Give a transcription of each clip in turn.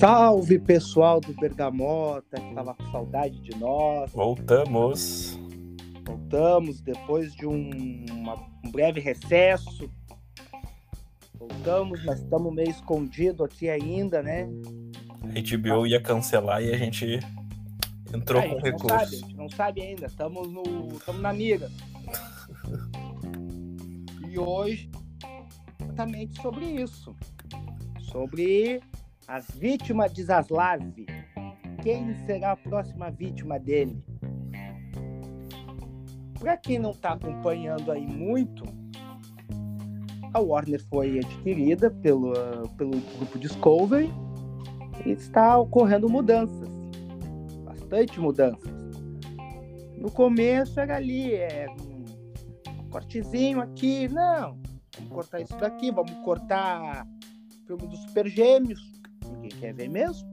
Salve pessoal do Bergamota, que tava com saudade de nós. Voltamos. Voltamos depois de um, uma- um breve recesso. Voltamos, mas estamos meio escondido aqui ainda, né? A HBO ia cancelar e a gente entrou Ah, com gente não sabe, a recurso. gente não sabe ainda, estamos no, estamos na mira. E hoje exatamente sobre isso, sobre as vítimas de Zaslav. Quem será a próxima vítima dele? Para quem não está acompanhando aí muito, a Warner foi adquirida pelo, pelo grupo Discovery e está ocorrendo mudanças bastante mudanças. No começo era ali, é um cortezinho aqui, não, vamos cortar isso daqui, vamos cortar filme dos Super Gêmeos, ninguém quer ver mesmo.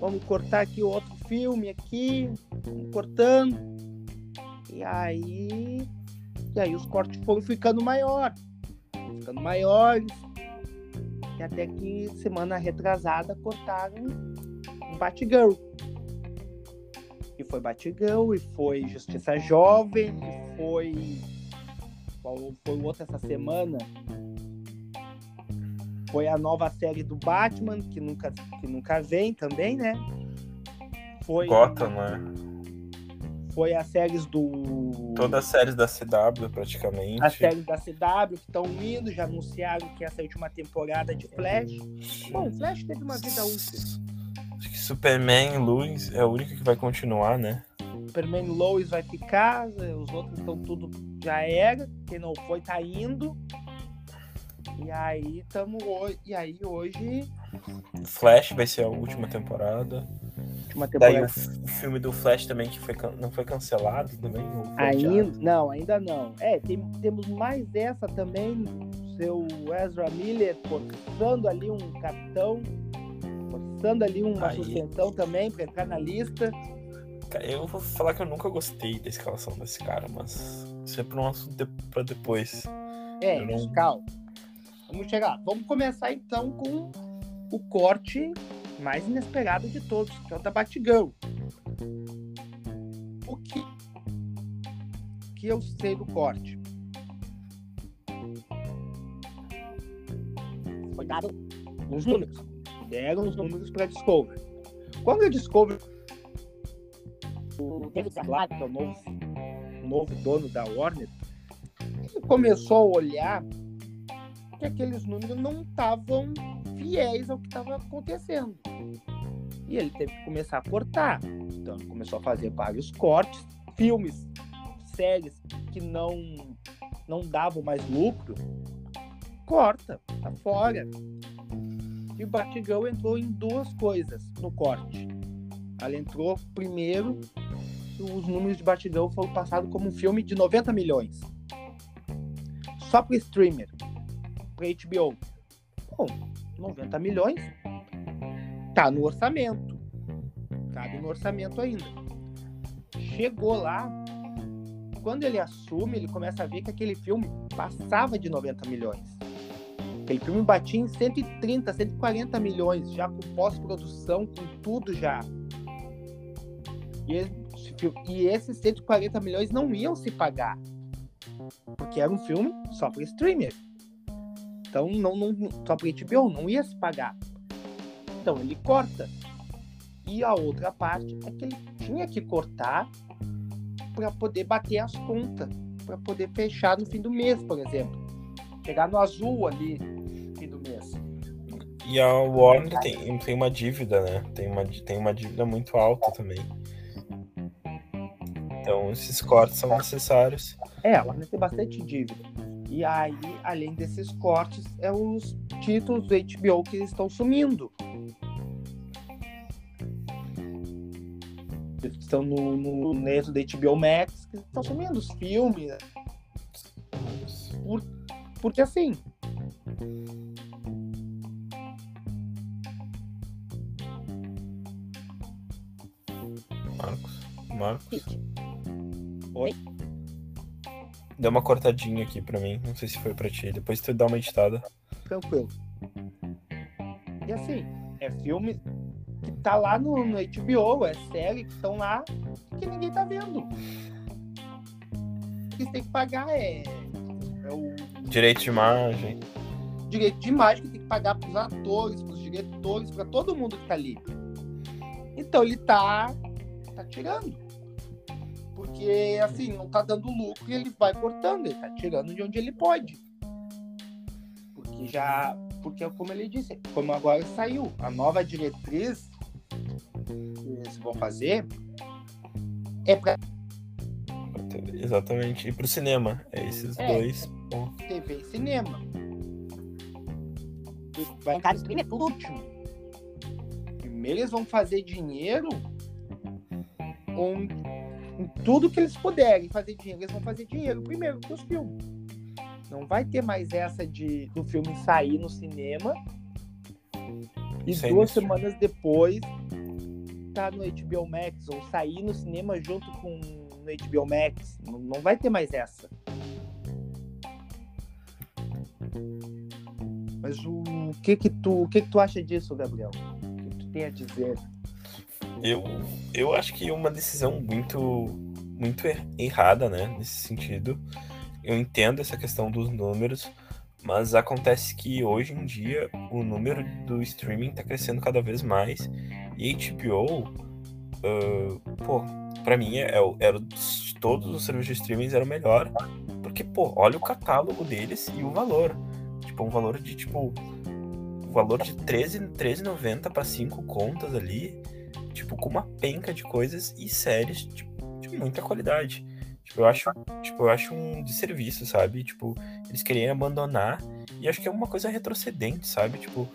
Vamos cortar aqui outro filme aqui, vamos cortando. E aí, e aí os cortes foram ficando maior, ficando maiores. E até que semana retrasada cortaram um Batgirl. E foi Batgirl, e foi Justiça Jovem, e foi. Qual foi o outro essa semana? Foi a nova série do Batman, que nunca, que nunca vem também, né? Foi, Gotham, né? foi as séries do. Todas as séries da CW, praticamente. As séries da CW que estão indo, já anunciaram que essa é a última temporada de Flash. Bom, o Flash teve uma vida útil. Acho que Superman Luz é a única que vai continuar, né? Superman Lois vai ficar, os outros estão tudo já era, quem não foi tá indo. E aí tamo hoje, e aí hoje, Flash vai ser a última temporada. última Daí temporada. o, f- o filme do Flash também, que foi, não foi cancelado também? ou foi Ainda, não, ainda não. É, tem- temos mais essa também, seu Ezra Miller forçando ali um capitão, forçando ali uma Aí. suspensão também para entrar na lista. Cara, Eu vou falar que eu nunca gostei da escalação desse cara, mas isso é pra um assunto pra depois. É, não- calma. Vamos chegar. Vamos começar então com o corte mais inesperado de todos, que é o da Batgirl. O que, que eu sei do corte? Foi dado os números. Deram os números para Discovery. Quando a Discovery o David Zaslav, que é o novo, o novo dono da Warner, ele começou a olhar que aqueles números não estavam fiéis ao que estava acontecendo. E ele teve que começar a cortar. Então ele começou a fazer vários cortes, filmes, séries que não não davam mais lucro, corta, tá fora. E o Batgirl entrou em duas coisas no corte. Ela entrou primeiro, os números de Batgirl foram passados como um filme de 90 milhões. Só para streamer, para HBO. Bom, 90 milhões tá no orçamento. Cabe no orçamento ainda. Chegou lá, quando ele assume, ele começa a ver que aquele filme passava de 90 milhões. Aquele filme batia em 130, 140 milhões, já com pós-produção, com tudo já. E, esse e esses 140 milhões não iam se pagar. Porque era um filme só para streamer. Então, não, não, só para HBO, não ia se pagar. Então, ele corta. E a outra parte é que ele tinha que cortar para poder bater as contas, para poder fechar no fim do mês, por exemplo. Chegar no azul ali no fim do mês. E a Warner tem, tem uma dívida, né? Tem uma, tem uma dívida muito alta também. Então esses cortes são necessários. É, ela tem bastante dívida. E aí, além desses cortes, é os títulos do HBO que estão sumindo. Eles que estão no, no neto do HBO Max, que estão sumindo os filmes. Por, porque assim. Marcos. Marcos. Oi? Deu uma cortadinha aqui pra mim. Não sei se foi pra ti. Depois tu dá uma editada. tranquilo. E assim, É filme que tá lá no, no HBO, é série que estão lá que ninguém tá vendo. O que você tem que pagar é, é o Direito de imagem. direito de imagem que tem que pagar pros atores, pros diretores, pra todo mundo que tá ali. Então ele tá, tá tirando. Porque, assim, não tá dando lucro e ele vai cortando, ele tá tirando de onde ele pode. Porque já. Porque, como ele disse, como agora saiu, a nova diretriz que eles vão fazer é pra Exatamente. E pro cinema. É esses É. dois pontos. TV e cinema. Vai ficar streaming por último. Primeiro eles vão fazer dinheiro onde, em tudo que eles puderem fazer dinheiro. Eles vão fazer dinheiro primeiro com os filmes. Não vai ter mais essa de do filme sair no cinema e Sair duas no semanas depois tá no HBO Max ou sair no cinema junto com no HBO Max. Não, não vai ter mais essa. Mas o que que tu, o que que tu acha disso, Gabriel? O que tu tem a dizer? Eu, eu acho que uma decisão muito, muito er- errada, né? Nesse sentido. Eu entendo essa questão dos números, mas acontece que hoje em dia o número do streaming tá crescendo cada vez mais. E HBO, ah, pô, pra mim é, o- era de todos os serviços de streaming era o melhor. Porque, pô, olha o catálogo deles e o valor. Tipo, um valor de tipo. O valor de 13 13,90 para 5 contas ali tipo, com uma penca de coisas e séries tipo, de muita qualidade. Tipo, eu acho, tipo, eu acho um desserviço, sabe? Tipo, eles querem abandonar e acho que é uma coisa retrocedente, sabe? Tipo,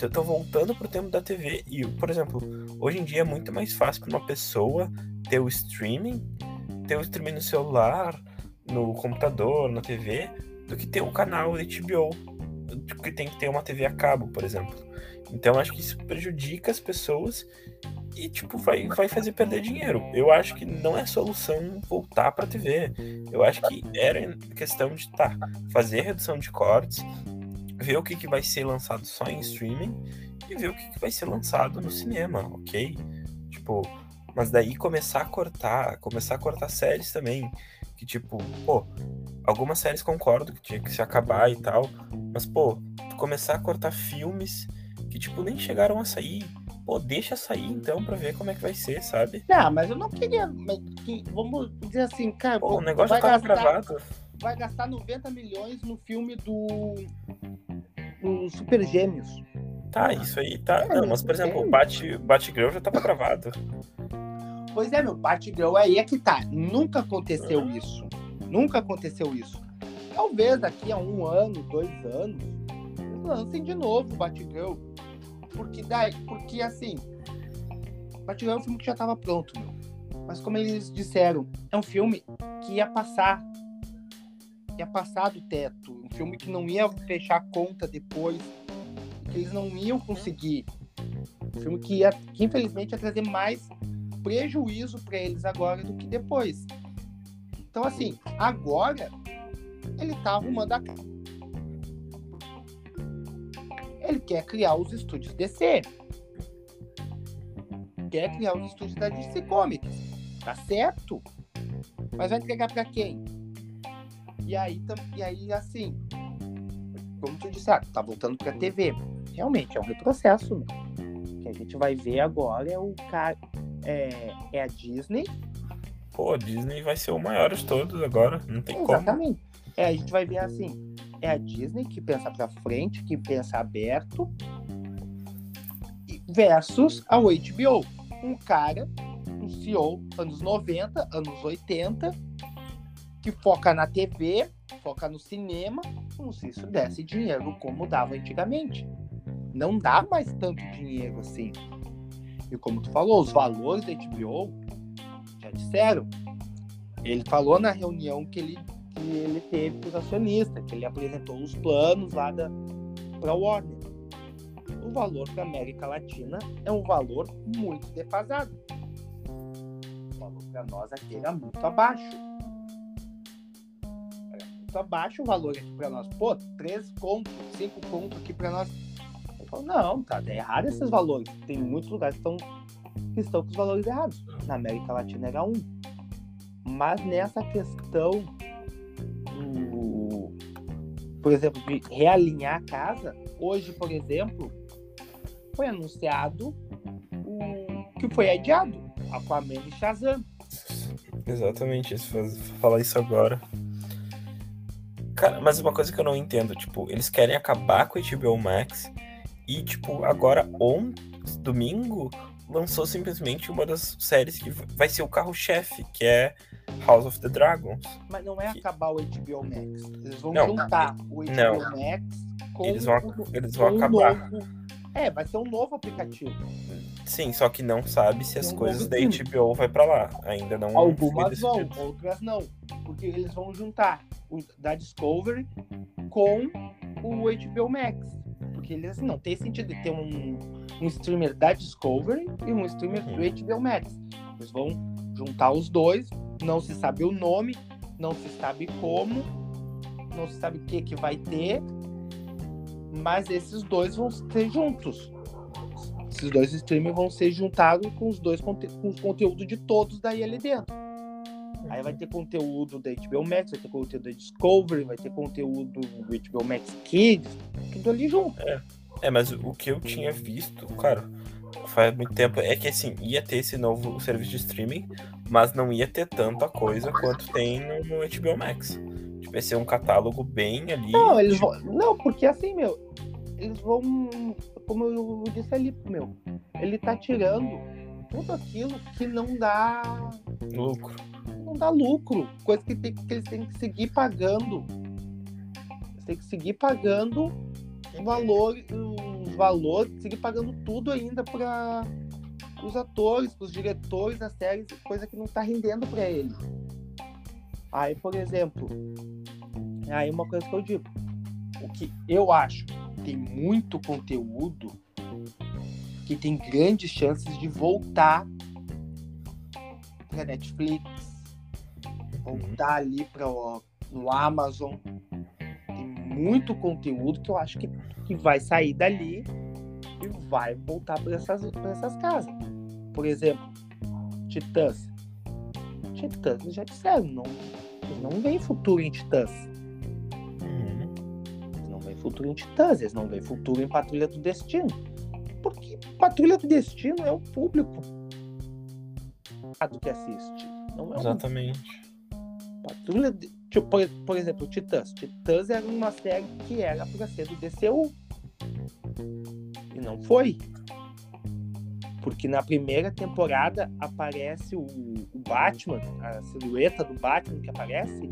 estão voltando pro tempo da TV e, por exemplo, hoje em dia é muito mais fácil para uma pessoa ter o streaming, ter o streaming no celular, no computador, na TV, do que ter um canal HBO, que tem que ter uma TV a cabo, por exemplo. Então acho que isso prejudica as pessoas e tipo vai, vai fazer perder dinheiro. Eu acho que não é solução voltar para TV. Eu acho que era questão de tá, fazer redução de cortes, ver o que, que vai ser lançado só em streaming e ver o que, que vai ser lançado no cinema, ok? Tipo, mas daí começar a cortar, começar a cortar séries também, que tipo, pô, algumas séries concordo que tinha que se acabar e tal, mas pô, começar a cortar filmes que tipo nem chegaram a sair. Pô, deixa sair então pra ver como é que vai ser, sabe? Não, mas eu não queria. que- vamos dizer assim, cara, Pô, o negócio já vai, tava gastar, gravado. vai gastar 90 milhões no filme do. do Super Gêmeos. Tá, isso aí, tá. É, Não, mas por mas exemplo, o Bat, Batgirl já tava gravado. Pois é, meu, Batgirl aí é que tá. Nunca aconteceu isso. Nunca aconteceu isso. Talvez daqui a um ano, dois anos, lancem de novo o Batgirl. Porque daí, porque assim, Batgirl é um filme que já tava pronto, meu. Mas como eles disseram, é um filme que ia passar. Ia passar do teto. Um filme que não ia fechar a conta depois. Que eles não iam conseguir. Um filme que ia, que infelizmente ia trazer mais prejuízo para eles agora do que depois. Então, assim, agora ele tá arrumando a. casa. Ele quer criar os estúdios DC. Quer criar os estúdios da DC Comics. Tá certo? Mas vai entregar para quem? E aí, e aí, assim, como tu disse, ah, tá voltando pra TV. Realmente, é um retrocesso. Né? O que a gente vai ver agora é o cara. É, é a Disney Pô, a Disney vai ser o maior de todos agora. Não tem como. Exatamente. É, a gente vai ver assim, é a Disney que pensa pra frente, que pensa aberto, versus a HBO. Um cara, um CEO, anos 90, anos 80, que foca na TV, foca no cinema, como se isso desse dinheiro como dava antigamente. Não dá mais tanto dinheiro assim. E como tu falou, os valores da HBO, já disseram, ele falou na reunião que ele, que ele teve com os acionistas, que ele apresentou os planos lá para Warner. O valor para América Latina é um valor muito defasado. O valor para nós aqui era muito abaixo. Era muito abaixo o valor aqui para nós. Pô, 3 conto, 5 conto aqui para nós. Falou, não, tá, errado esses valores. Tem muitos lugares que estão, que estão com os valores errados. Na América Latina era um. Mas nessa questão do, por exemplo, de realinhar a casa, hoje, por exemplo, foi anunciado o que foi adiado, Aquaman e Shazam. Exatamente, isso, falar isso agora. Cara, mas uma coisa que eu não entendo, tipo, eles querem acabar com o HBO Max e, tipo, agora, ontem, domingo, lançou simplesmente uma das séries que vai ser o carro-chefe, que é House of the Dragons. Mas não é que... acabar o HBO Max. Eles vão Não, juntar o HBO não. Max com Eles vão, o- eles vão acabar. novo- É, vai ser um novo aplicativo. Sim, só que não sabe se as um coisas da. HBO vai pra lá. Ainda não Algumas vão, outras não. Porque eles vão juntar o da Discovery com o HBO Max. Porque eles não tem sentido de ter um, um streamer da Discovery e um streamer Uhum. do HBO Max. Eles vão juntar os dois, não se sabe o nome, não se sabe como, não se sabe o que, que vai ter, mas esses dois vão ser juntos. Esses dois streamers vão ser juntados com os dois conte com os conteúdos de todos daí ali dentro. Aí vai ter conteúdo da HBO Max, vai ter conteúdo da Discovery, vai ter conteúdo do HBO Max Kids, tudo ali junto. É, mas o que eu tinha visto, cara, faz muito tempo, é que assim, ia ter esse novo serviço de streaming, mas não ia ter tanta coisa quanto tem no, HBO Max. Tipo, ia ser um catálogo bem ali. Não, eles vão. Não, porque assim, meu, eles vão. Como eu disse ali, meu, ele tá tirando tudo aquilo que não dá. lucro. Não dá lucro. Coisa que, tem, que eles têm que seguir pagando. Eles têm que seguir pagando o valor, os valores, seguir pagando tudo ainda para os atores, para os diretores das séries, coisa que não tá rendendo para ele. Aí, por exemplo, aí uma coisa que eu digo, o que eu acho tem muito conteúdo que tem grandes chances de voltar para Netflix, voltar ali para no Amazon. Tem muito conteúdo que eu acho que, que vai sair dali e vai voltar para essas, pra essas casas. Por exemplo, Titãs. Titãs, eles já disseram, não, eles não veem futuro em Titãs. Uhum. Eles não veem futuro em Titãs, eles não veem futuro em Patrulha do Destino. Porque Patrulha do Destino é o público do que assiste. Não é Exatamente. Patrulha. de- Tipo, por, por exemplo, Titãs. Titãs era uma série que era pra ser do DCU. E não foi. Porque na primeira temporada aparece o, o Batman, a silhueta do Batman que aparece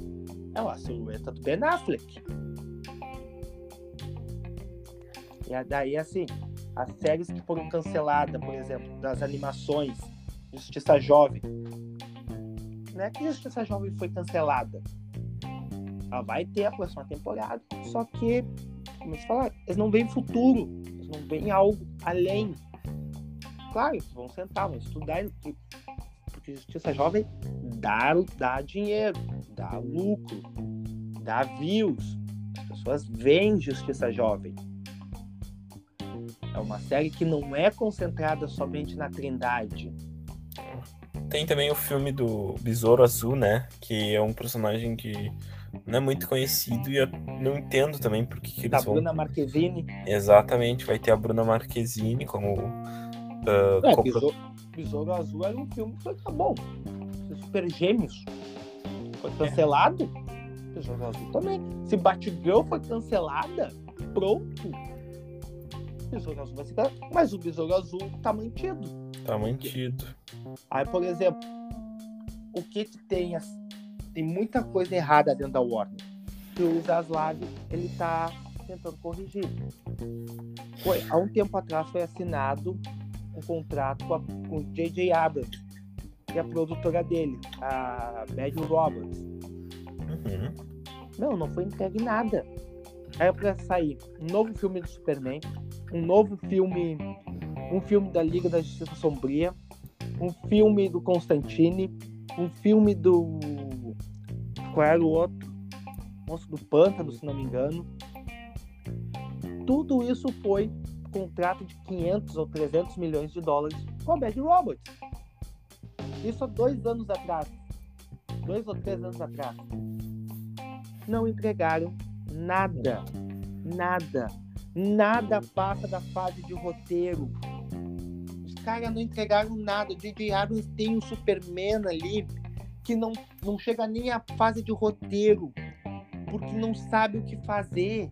é a silhueta do Ben Affleck. E daí, assim, as séries que foram canceladas, por exemplo, das animações, Justiça Jovem. Não é que Justiça Jovem foi cancelada. Ela vai ter a próxima temporada, só que, como eles falaram, eles não veem futuro, eles não veem algo além. Claro, vão sentar, vão estudar, porque Justiça Jovem dá, dá dinheiro, dá lucro, dá views. As pessoas veem Justiça Jovem. É uma série que não é concentrada somente na Trindade. Tem também o filme do Besouro Azul, né? Que é um personagem que não é muito conhecido e eu não entendo também por que, que eles vão. Bruna Marquezine. Exatamente, vai ter a Bruna Marquezine como. ah, É, Besouro, Besouro Azul era um filme que foi tá bom. Super Gêmeos foi cancelado. Besouro Azul também. Se Batgirl foi cancelada, pronto. Besouro Azul vai ser cancelado. Mas o Besouro Azul tá mantido. Tá mantido. Aí, por exemplo, o que que tem? as- Tem muita coisa errada dentro da Warner. Que o Zaslav, ele tá tentando corrigir. Foi, há um tempo atrás foi assinado um contrato com, a, com o J.J. Abrams, que é a produtora dele, a Matthew Roberts. Uhum. Não, não foi entregue nada. Aí é pra sair um novo filme do Superman, um novo filme, um filme da Liga da Justiça Sombria, um filme do Constantine, um filme do. Qual era o outro? Monstro do Pântano, se não me engano. Tudo isso foi contrato de 500 ou 300 milhões de dólares com a Bad Robots. Isso há dois anos atrás. Dois ou três anos atrás. Não entregaram nada. Nada. Nada passa da fase de roteiro. Os caras não entregaram nada. O J.J. Abrams tem um Superman ali que não, não chega nem à fase de roteiro. Porque não sabe o que fazer.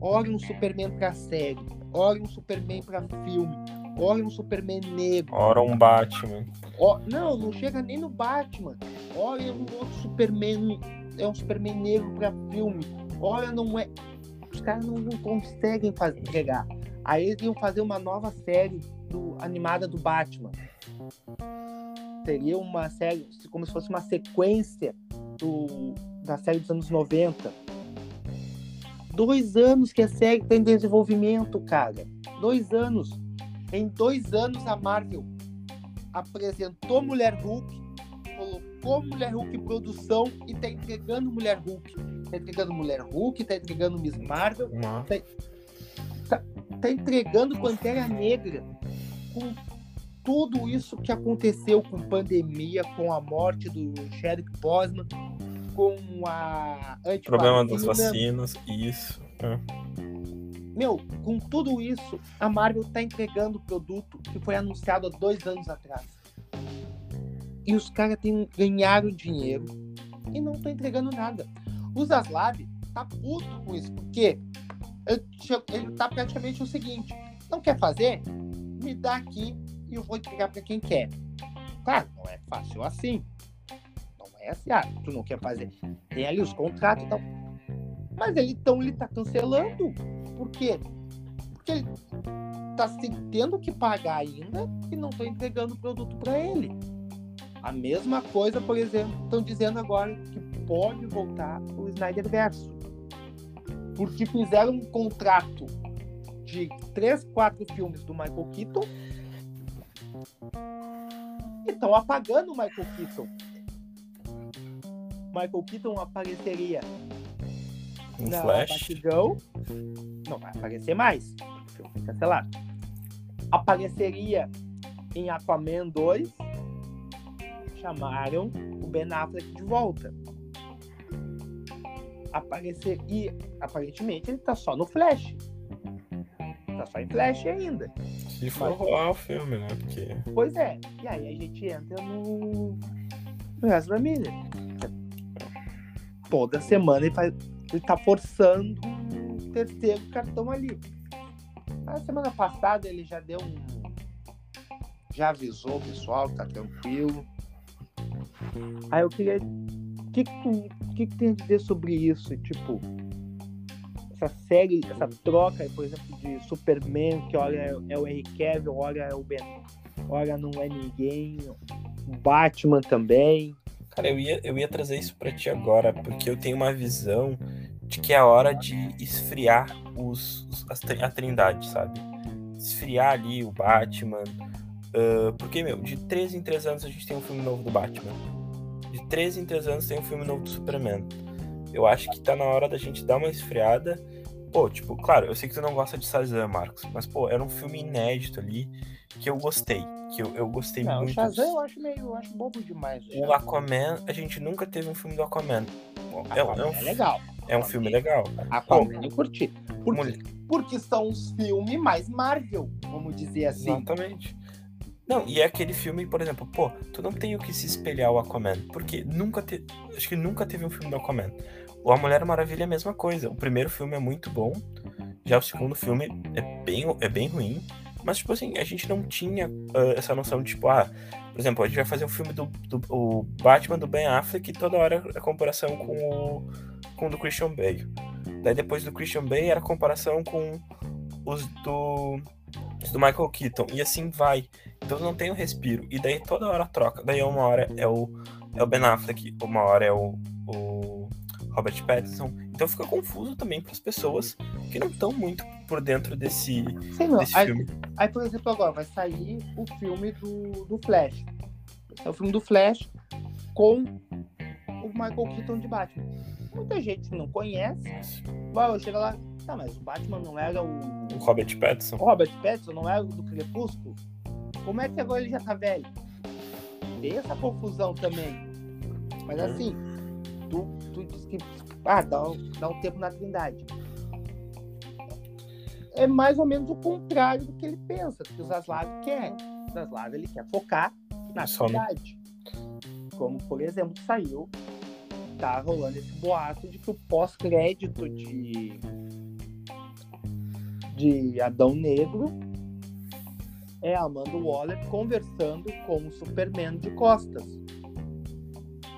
Olha um Superman pra série. Olha um Superman pra filme. Olha um Superman negro. Ora um Batman. Ó, não, não chega nem no Batman. Olha um outro Superman. É um Superman negro pra filme. Olha, não é. Os caras não, não conseguem fazer, entregar. Aí eles iam fazer uma nova série do, animada do Batman. Seria uma série, como se fosse uma sequência do, da série dos anos 90. Dois anos que a série está em desenvolvimento, cara. Dois anos. Em dois anos a Marvel apresentou Mulher Hulk, colocou Mulher Hulk em produção e tá entregando Mulher Hulk. Tá entregando Mulher Hulk, tá entregando Miss Marvel, tá, tá- tá entregando Pantera Negra com tudo isso que aconteceu com pandemia, com a morte do Chadwick Boseman, com a Problema das vacinas, isso. é. Meu, com tudo isso, a Marvel tá entregando o produto que foi anunciado há dois anos atrás. E os caras ganharam dinheiro e não estão entregando nada. O Zaslav tá puto com isso, porque ele, che- ele tá praticamente o seguinte: não quer fazer? Me dá aqui e eu vou entregar para quem quer. Claro, não é fácil assim. Não é assim, ah, tu não quer fazer. Tem ali os contratos e tal. Mas ele, então ele tá cancelando. Por quê? Porque ele tá tendo que pagar ainda e não tá entregando o produto para ele. A mesma coisa, por exemplo, estão dizendo agora que pode voltar o Snyder Verso. Porque fizeram um contrato de três, quatro filmes do Michael Keaton e estão apagando o Michael Keaton. Michael Keaton apareceria Um na Flash. Batgirl. Não vai aparecer mais. O filme foi cancelado. Apareceria em Aquaman 2. Chamaram o Ben Affleck de volta. Aparecer e aparentemente ele tá só no Flash. Tá só em Flash ainda. Se for rolar o filme, né? Porque. Pois é. E aí a gente entra no. No Ezra Miller. Toda semana ele, faz... ele tá forçando um terceiro cartão ali. Na semana passada ele já deu um. Já avisou o pessoal, tá tranquilo. Aí eu queria. O que, que, tu... o que, que tem a dizer sobre isso? Tipo, essa série, essa troca, por exemplo, de Superman, que olha é o Henry Cavill, olha é o Ben Olha, não é ninguém. Batman também. Cara, eu ia, eu ia trazer isso pra ti agora, porque eu tenho uma visão de que é hora de esfriar os, os- a trindade, sabe? Esfriar ali o Batman. ah, porque, meu, de 3 em 3 anos a gente tem um filme novo do Batman. De 3 em 3 anos tem um filme novo do Superman. Eu acho que tá na hora da gente dar uma esfriada. Pô, tipo, claro, eu sei que tu não gosta de Shazam, Marcos, mas, pô, era um filme inédito ali que eu gostei. Que eu, eu gostei Não, o muito. Shazam eu acho meio. Eu acho bobo demais. o O. Aquaman, a gente nunca teve um filme do Aquaman. É, Aquaman é um, é legal. é um filme legal. Aquaman eu curti. Por? Mulher- Porque são os filmes mais Marvel, vamos dizer assim. Exatamente. Não, e é aquele filme, por exemplo, pô, tu não tem o que se espelhar o Aquaman, porque nunca te... acho que nunca teve um filme do Aquaman. O A Mulher Maravilha é a mesma coisa. O primeiro filme é muito bom, já o segundo filme é bem, é bem ruim, mas, tipo assim, a gente não tinha ah, essa noção de, tipo, ah, por exemplo, a gente vai fazer um filme do, do o Batman do Ben Affleck e toda hora a comparação com o, com o do Christian Bale. Daí depois do Christian Bale era a comparação com os do, os do Michael Keaton. E assim vai. Então não tem um respiro. E daí toda hora troca. Daí uma hora é o, é o Ben Affleck, uma hora é o, o Robert Pattinson. Então fica confuso também para as pessoas que não estão muito por dentro desse, não. desse Aí, filme. aí, por exemplo, agora vai sair o filme do, do Flash. É o filme do Flash com o Michael Keaton de Batman. Muita gente não conhece. Vai, chega lá. Tá, mas o Batman não era o. O Robert Pattinson. O Robert Pattinson não era o do Crepúsculo? Como é que agora ele já tá velho? Tem essa confusão também. Mas assim, tu, tu diz que. Ah, dá, um- dá um tempo na Trindade. É mais ou menos o contrário do que ele pensa, do que o Zaslav quer. O Zaslav ele quer focar na Só Trindade. Como, por exemplo, saiu. Tá rolando esse boato de que o pós-crédito de. de Adão Negro é a Amanda Waller conversando com o Superman de costas.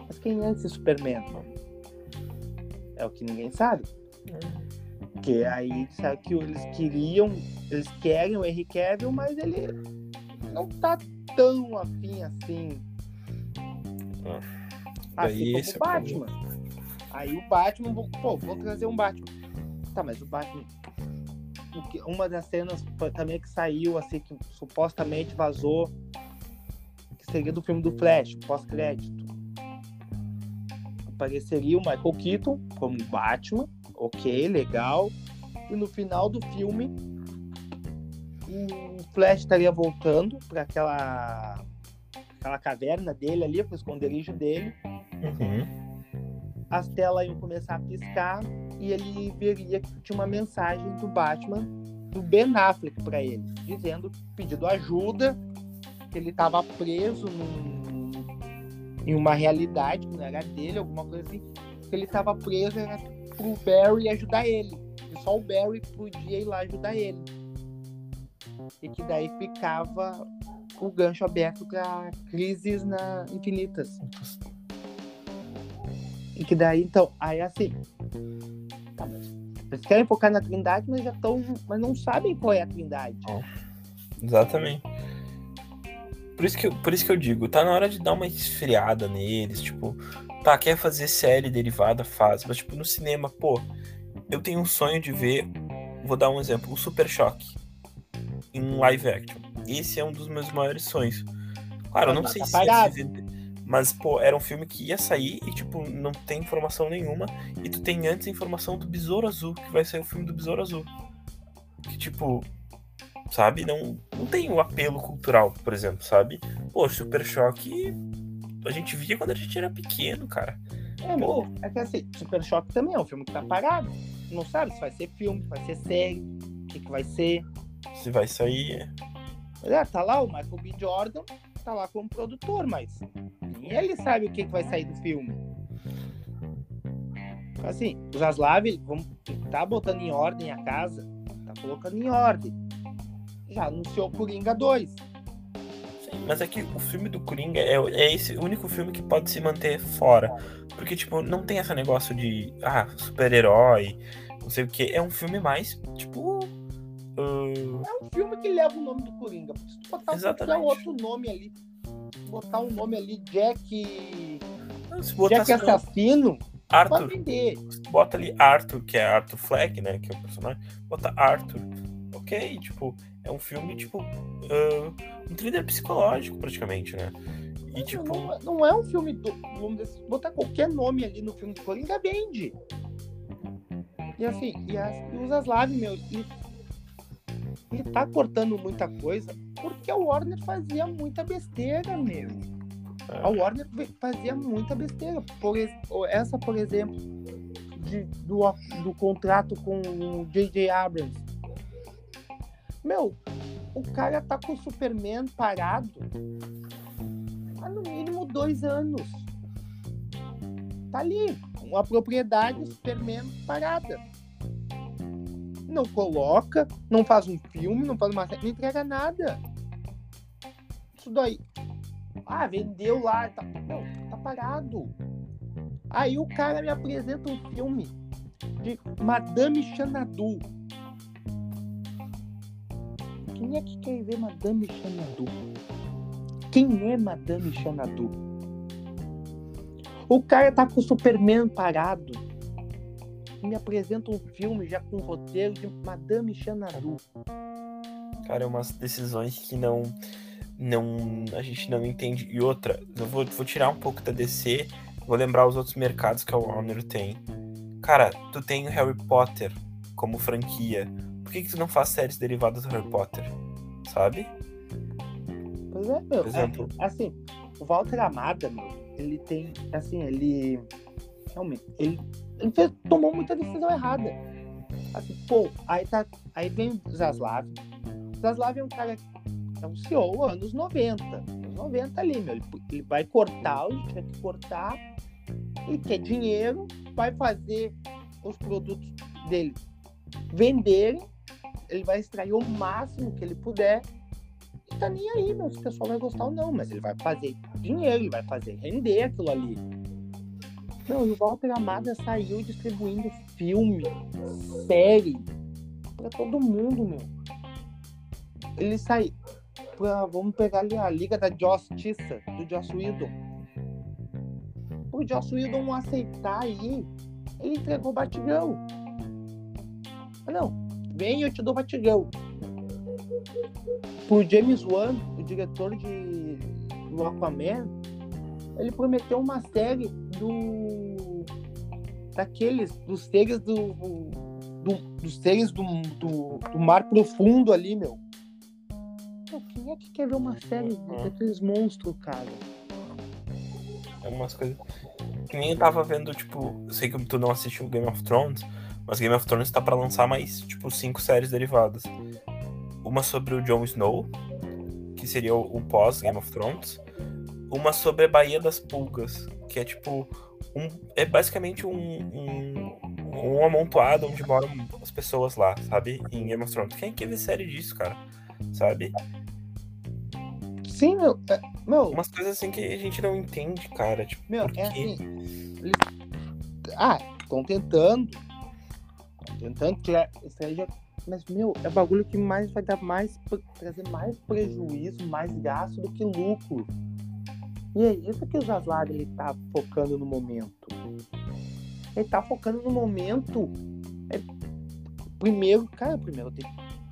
Mas quem é esse Superman? É o que ninguém sabe. Porque aí sabe que eles queriam, eles querem o Henry Cavill, mas ele não tá tão afim assim. Ah. Assim como é o Batman. Aí o Batman, vou- pô, vou trazer um Batman. Tá, mas o Batman. Uma das cenas também que saiu, assim, que supostamente vazou, que seria do filme do Flash, pós-crédito. Apareceria o Michael Keaton como Batman, ok, legal. E no final do filme, o Flash estaria voltando para aquela, aquela caverna dele ali, para o esconderijo dele Uhum. as telas iam começar a piscar e ele veria que tinha uma mensagem do Batman, do Ben Affleck para ele, dizendo, pedindo ajuda, que ele estava preso num- em uma realidade que não era dele, alguma coisa assim, que ele estava preso era pro Barry ajudar ele, e só o Barry podia ir lá ajudar ele. E que daí ficava o gancho aberto para crises na infinitas. E que daí, então, aí assim. Tá, eles querem focar na Trindade, mas já estão. Mas não sabem qual é a Trindade. Exatamente. Por isso, que eu, por isso que eu digo, tá na hora de dar uma esfriada neles, tipo, tá, quer fazer série derivada, faz, mas tipo, no cinema, pô, eu tenho um sonho de ver, vou dar um exemplo, o Super Choque em live action. Esse é um dos meus maiores sonhos. Claro, eu não Mas sei tá se parado. esse vende- mas, pô, era um filme que ia sair e, tipo, não tem informação nenhuma. E tu tem antes a informação do Besouro Azul, que vai sair o filme do Besouro Azul. Que, tipo, sabe? Não, não tem o apelo cultural, por exemplo, sabe? Pô, Super Choque a gente via quando a gente era pequeno, cara. É, meu, é que assim, Super Choque também é um filme que tá parado. Não sabe se vai ser filme, se vai ser série, o que, que vai ser. Se vai sair. Mas, é, tá lá o Michael B. Jordan, tá lá como produtor, mas nem ele sabe o que, que vai sair do filme. Assim, os Zaslav, vamos, tá botando em ordem a casa, tá colocando em ordem. Já anunciou Coringa 2. Sim, mas é que o filme do Coringa é, é esse único filme que pode se manter fora. Porque, tipo, não tem esse negócio de, ah, super-herói, não sei o que. É um filme mais, tipo. ah, É um filme que leva o nome do Coringa. Se tu botar qualquer Exatamente. outro nome ali, botar um nome ali, Jack. se botar Jack Assassino, vai Arthur, vender. bota ali Arthur, que é Arthur Fleck, né? Que é o personagem. Bota Arthur. Ok, tipo, é um filme, tipo. ah, um thriller psicológico, praticamente, né? E, tipo. Não, é- não é um filme do. Vamos dizer, se botar qualquer nome ali no filme do Coringa, vende. E assim, e, as, e os Zaslav, meu, ele, ele tá cortando muita coisa porque a Warner fazia muita besteira, meu. é, A Warner fazia muita besteira. Por, essa, por exemplo, de- do, do contrato com o J.J. Abrams. Meu, o cara tá com o Superman parado há no mínimo dois anos. Tá ali, uma propriedade Superman parada. Não coloca, não faz um filme, não faz uma série, não entrega nada. Isso daí. Ah, vendeu lá, tá, não, tá parado. Aí o cara me apresenta um filme de Madame Xanadu. Quem é que quer ver Madame Xanadu? Quem é Madame Xanadu? O cara tá com o Superman parado. Me apresenta um filme já com roteiro de Madame Xanadu. Cara, é umas decisões que não. não a gente não entende. E outra, eu vou, vou tirar um pouco da DC, vou lembrar os outros mercados que a Warner tem. Cara, tu tem o Harry Potter como franquia, por que, que tu não faz séries derivadas do Harry Potter? Sabe? Pois é, meu. Por exemplo. É, assim, o Walter Amada, meu, ele tem. Assim, ele. Realmente. Ele, ele fez, tomou muita decisão errada. Assim, pô, aí, tá, aí vem o Zaslav. O Zaslav é um cara. É um CEO anos 90. Anos 90 ali, meu. Ele, ele vai cortar, ele quer que cortar. Ele quer dinheiro, vai fazer os produtos dele venderem. Ele vai extrair o máximo que ele puder e tá nem aí, meu, se o pessoal vai gostar ou não, mas ele vai fazer dinheiro, ele vai fazer render aquilo ali. Não, e o Walter Amada saiu distribuindo filme, série, pra todo mundo, meu. Ele saiu. Pra, vamos pegar ali a Liga da Justiça, do Joss Whedon. O Joss Whedon aceitar aí, ele entregou Batigão. Ah, não, vem eu te dou Batigão o James Wan, o diretor de do Aquaman, ele prometeu uma série do daqueles dos seres do, do dos seres do, do, do, mar profundo ali, meu. Pô, quem é que quer ver uma série uhum. daqueles monstros, cara? É umas coisas que nem eu tava vendo, tipo, eu sei que tu não assistiu Game of Thrones, mas Game of Thrones tá para lançar mais, tipo, cinco séries derivadas uma sobre o Jon Snow, que seria o, o pós Game of Thrones, uma sobre a Baía das Pulgas, que é tipo um, é basicamente um, um, um amontoado onde moram as pessoas lá, sabe? Em Game of Thrones. Quem quer ver série disso, cara? Sabe? Sim, meu. É, meu Umas coisas assim que a gente não entende, cara. Tipo, meu, é assim. Eles... Ah, estão tentando. Tentando tirar. Isso mas, meu, é o bagulho que mais vai dar mais. trazer mais prejuízo, mais gasto do que lucro. E é isso que o Zaslav ele tá focando no momento. Ele tá focando no momento. É, primeiro, cara, primeiro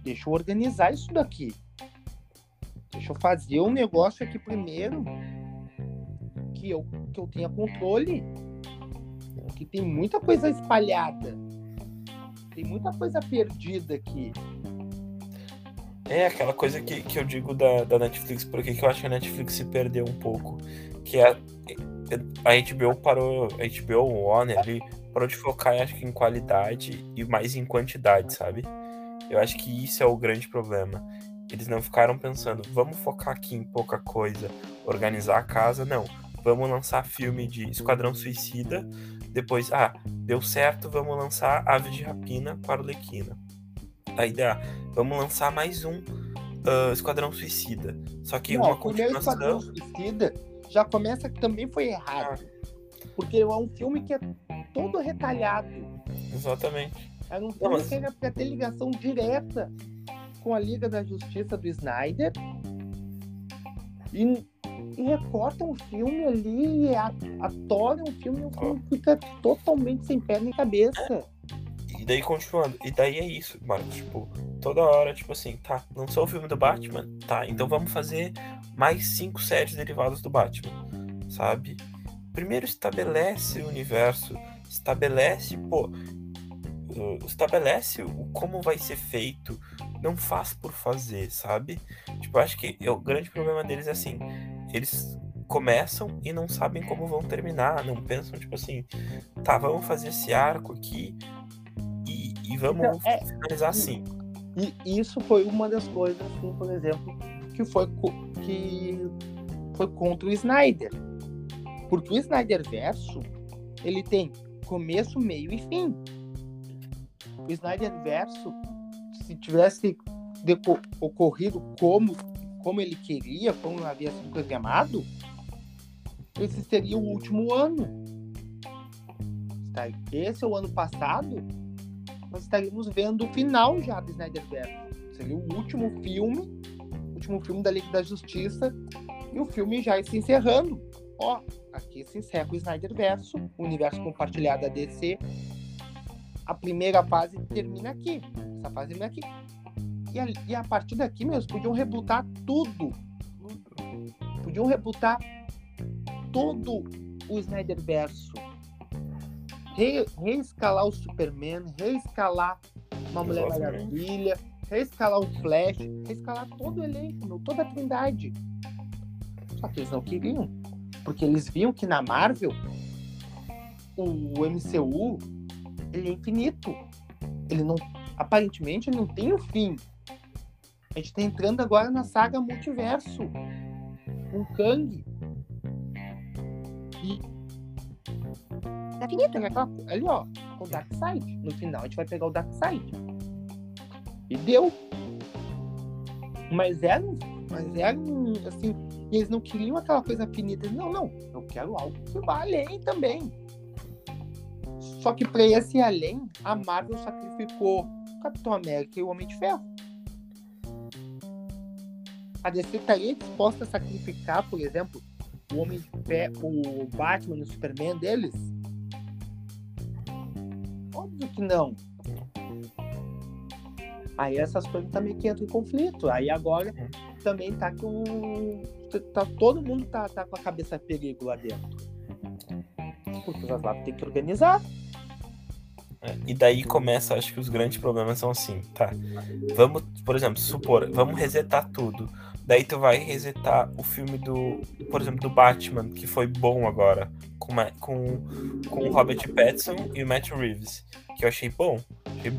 deixa eu organizar isso daqui. Deixa eu fazer um negócio aqui primeiro que eu, que eu tenha controle. Que tem muita coisa espalhada. Tem muita coisa perdida aqui. É aquela coisa que, que eu digo da, da Netflix, porque que eu acho que a Netflix se perdeu um pouco. Que a, a HBO parou, a HBO, Warner ali, parou de focar, acho que em qualidade e mais em quantidade, sabe? Eu acho que isso é o grande problema. Eles não ficaram pensando, vamos focar aqui em pouca coisa, organizar a casa, não. Vamos lançar filme de Esquadrão Suicida depois, ah, deu certo, vamos lançar Aves de Rapina com a Arlequina. Aí dá, vamos lançar mais um uh, Esquadrão Suicida. Só que Não, uma o continuação... Esquadrão Suicida já começa que também foi errado. Ah. Porque é um filme que é todo retalhado. Exatamente. Era um filme mas... que era pra ter ligação direta com a Liga da Justiça do Snyder. E e recortam o filme ali, e atoram o filme e o filme fica totalmente sem perna e cabeça. E daí continuando, e daí é isso, Marcos, tipo, toda hora, tipo assim, tá, lançou o filme do Batman, tá, então vamos fazer mais cinco séries derivadas do Batman, sabe? Primeiro estabelece o universo, estabelece, pô, estabelece o como vai ser feito, não faz por fazer, sabe? Tipo, acho que o grande problema deles é assim, eles começam e não sabem como vão terminar, não pensam, tipo assim, tá, vamos fazer esse arco aqui e, e vamos então, é, finalizar assim. E isso foi uma das coisas, assim, por exemplo, que foi, que foi contra o Snyder. Porque o Snyder Verso, ele tem começo, meio e fim. O Snyder Verso, se tivesse ocorrido como como ele queria, como havia sido programado, esse seria o último ano. Esse é o ano passado, nós estaríamos vendo o final já do Snyderverse. Seria o último filme, o último filme da Liga da Justiça, e o filme já se encerrando. Ó, aqui se encerra o Snyderverse, o universo compartilhado da DC. A primeira fase termina aqui. Essa fase termina aqui. E a, e a partir daqui, meus, podiam rebutar tudo. Podiam rebutar todo o Snyderverso. Re, reescalar o Superman, reescalar uma Mulher Maravilha, reescalar o Flash, reescalar todo o elenco, toda a trindade. Só que eles não queriam. Porque eles viam que na Marvel o MCU ele é infinito. Ele não. Aparentemente ele não tem um fim. A gente tá entrando agora na saga multiverso. Com Kang. E. É infinito, né? Ali, ó. O Darkseid. No final a gente vai pegar o Darkseid. E deu. Mas era, mas era assim, eles não queriam aquela coisa finita. Não, não, eu quero algo que vá além também. Só que para esse além, a Marvel sacrificou o Capitão América e o Homem de Ferro. A DC estaria disposta a sacrificar, por exemplo, o Homem de Ferro, o Batman e o Superman deles? Óbvio que não. Aí essas coisas também que entram em conflito. Aí agora também tá com. Tá, todo mundo tá, tá com a cabeça perigo lá dentro. Porque os Zaslav tem que organizar. É, e daí começa, acho que os grandes problemas são assim, tá? Vamos, por exemplo, supor, vamos resetar tudo. Daí tu vai resetar o filme do, por exemplo, do Batman, que foi bom agora, com, com, com o Robert Pattinson e o Matt Reeves, que eu achei bom. Achei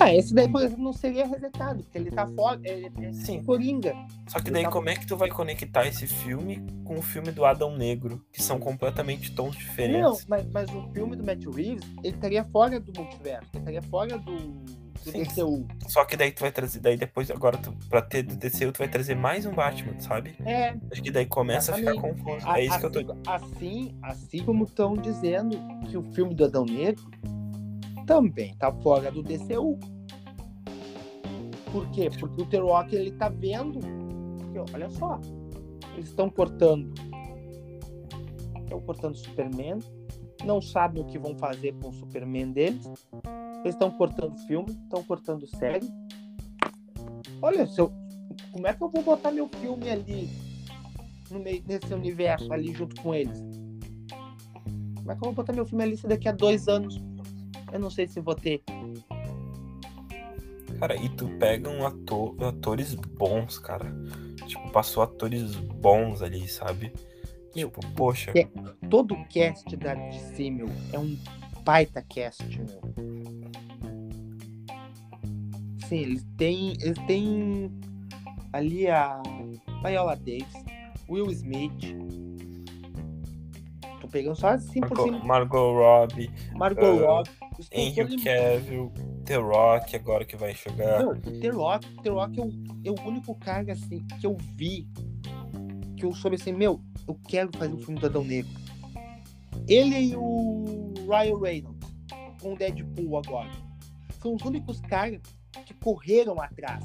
ah, esse daí, por exemplo, não seria resetado, porque ele tá fora. Ele é Sim. Coringa. Só que daí, tá... como é que tu vai conectar esse filme com o filme do Adão Negro, que são completamente tons diferentes? Não, mas, mas o filme do Matt Reeves, ele estaria fora do multiverso, ele estaria fora do, do. DCU. Só que daí tu vai trazer, daí depois, agora, tu, pra ter do DCU, tu vai trazer mais um Batman, sabe? É. Acho que daí começa exatamente. a ficar confuso. é isso assim, que eu tô. Assim, assim como estão dizendo que o filme do Adão Negro também tá fora do DCU. Por quê? Porque o The Rock ele tá vendo. Porque, olha só, eles estão cortando. Estão cortando Superman. Não sabem o que vão fazer com o Superman deles. Eles estão cortando filme, estão cortando série. Olha, se eu, como é que eu vou botar meu filme ali no meio, nesse universo ali junto com eles? Como é que eu vou botar meu filme ali se daqui a dois anos eu não sei se vou ter. Cara, e tu pega um ator, atores bons, cara. Tipo, passou atores bons ali, sabe? Meu, tipo, poxa. É, todo o cast da DC, meu, é um baita cast, meu. Sim, eles têm. Eles têm ali a Viola Davis, Will Smith, Tô pegando só assim Margot, por cima. Margot Robbie. Margot uh, Robbie. Henry Cavill. The Rock agora que vai chegar. Não, The Rock, The Rock é o, é o único cara assim que eu vi que eu soube assim, meu, eu quero fazer um filme do Adão Negro. Ele e o Ryan Reynolds com Deadpool agora. São os únicos caras que correram atrás.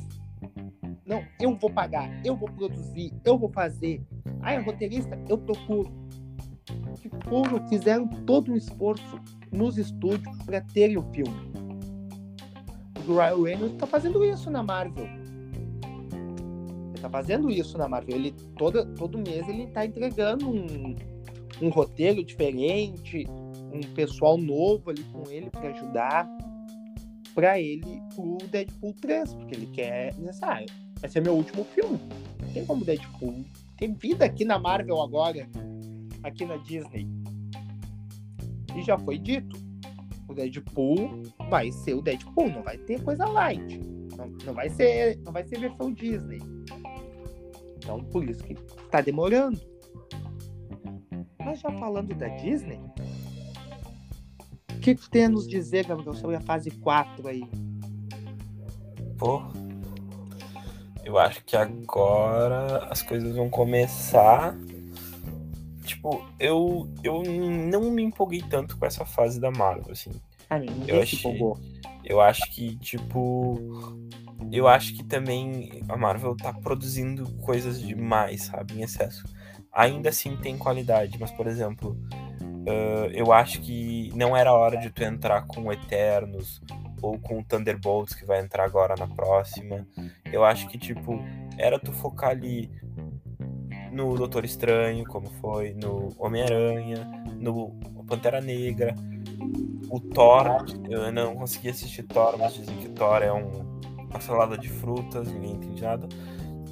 Não, eu vou pagar, eu vou produzir, eu vou fazer. Ah, é roteirista? Eu procuro que foram, fizeram todo um esforço nos estúdios para terem o filme. O Ryan Reynolds está fazendo isso na Marvel. Ele está fazendo isso na Marvel. Ele todo, todo mês ele está entregando um, um roteiro diferente, um pessoal novo ali com ele para ajudar para ele o Deadpool 3, porque ele quer, ah, vai ser meu último filme. Não tem como Deadpool ter vida aqui na Marvel agora aqui na Disney. E já foi dito, o Deadpool vai ser o Deadpool, não vai ter coisa light. Não, não vai ser, não vai ser versão Disney. Então por isso que tá demorando. Mas já falando da Disney, o que, que tem a nos dizer, Gabriel, sobre a fase 4 aí? Pô, eu acho que agora as coisas vão começar tipo, eu, eu não me empolguei tanto com essa fase da Marvel, assim. Ah, eu achei, eu acho que, tipo, eu acho que também a Marvel tá produzindo coisas demais, sabe, em excesso. Ainda assim tem qualidade, mas, por exemplo, uh, eu acho que não era hora de tu entrar com Eternos ou com Thunderbolts, que vai entrar agora na próxima. Eu acho que, tipo, era tu focar ali no Doutor Estranho, como foi no Homem-Aranha, no Pantera Negra. O Thor, eu não consegui assistir Thor, mas dizem que Thor é um, uma salada de frutas, ninguém entende nada.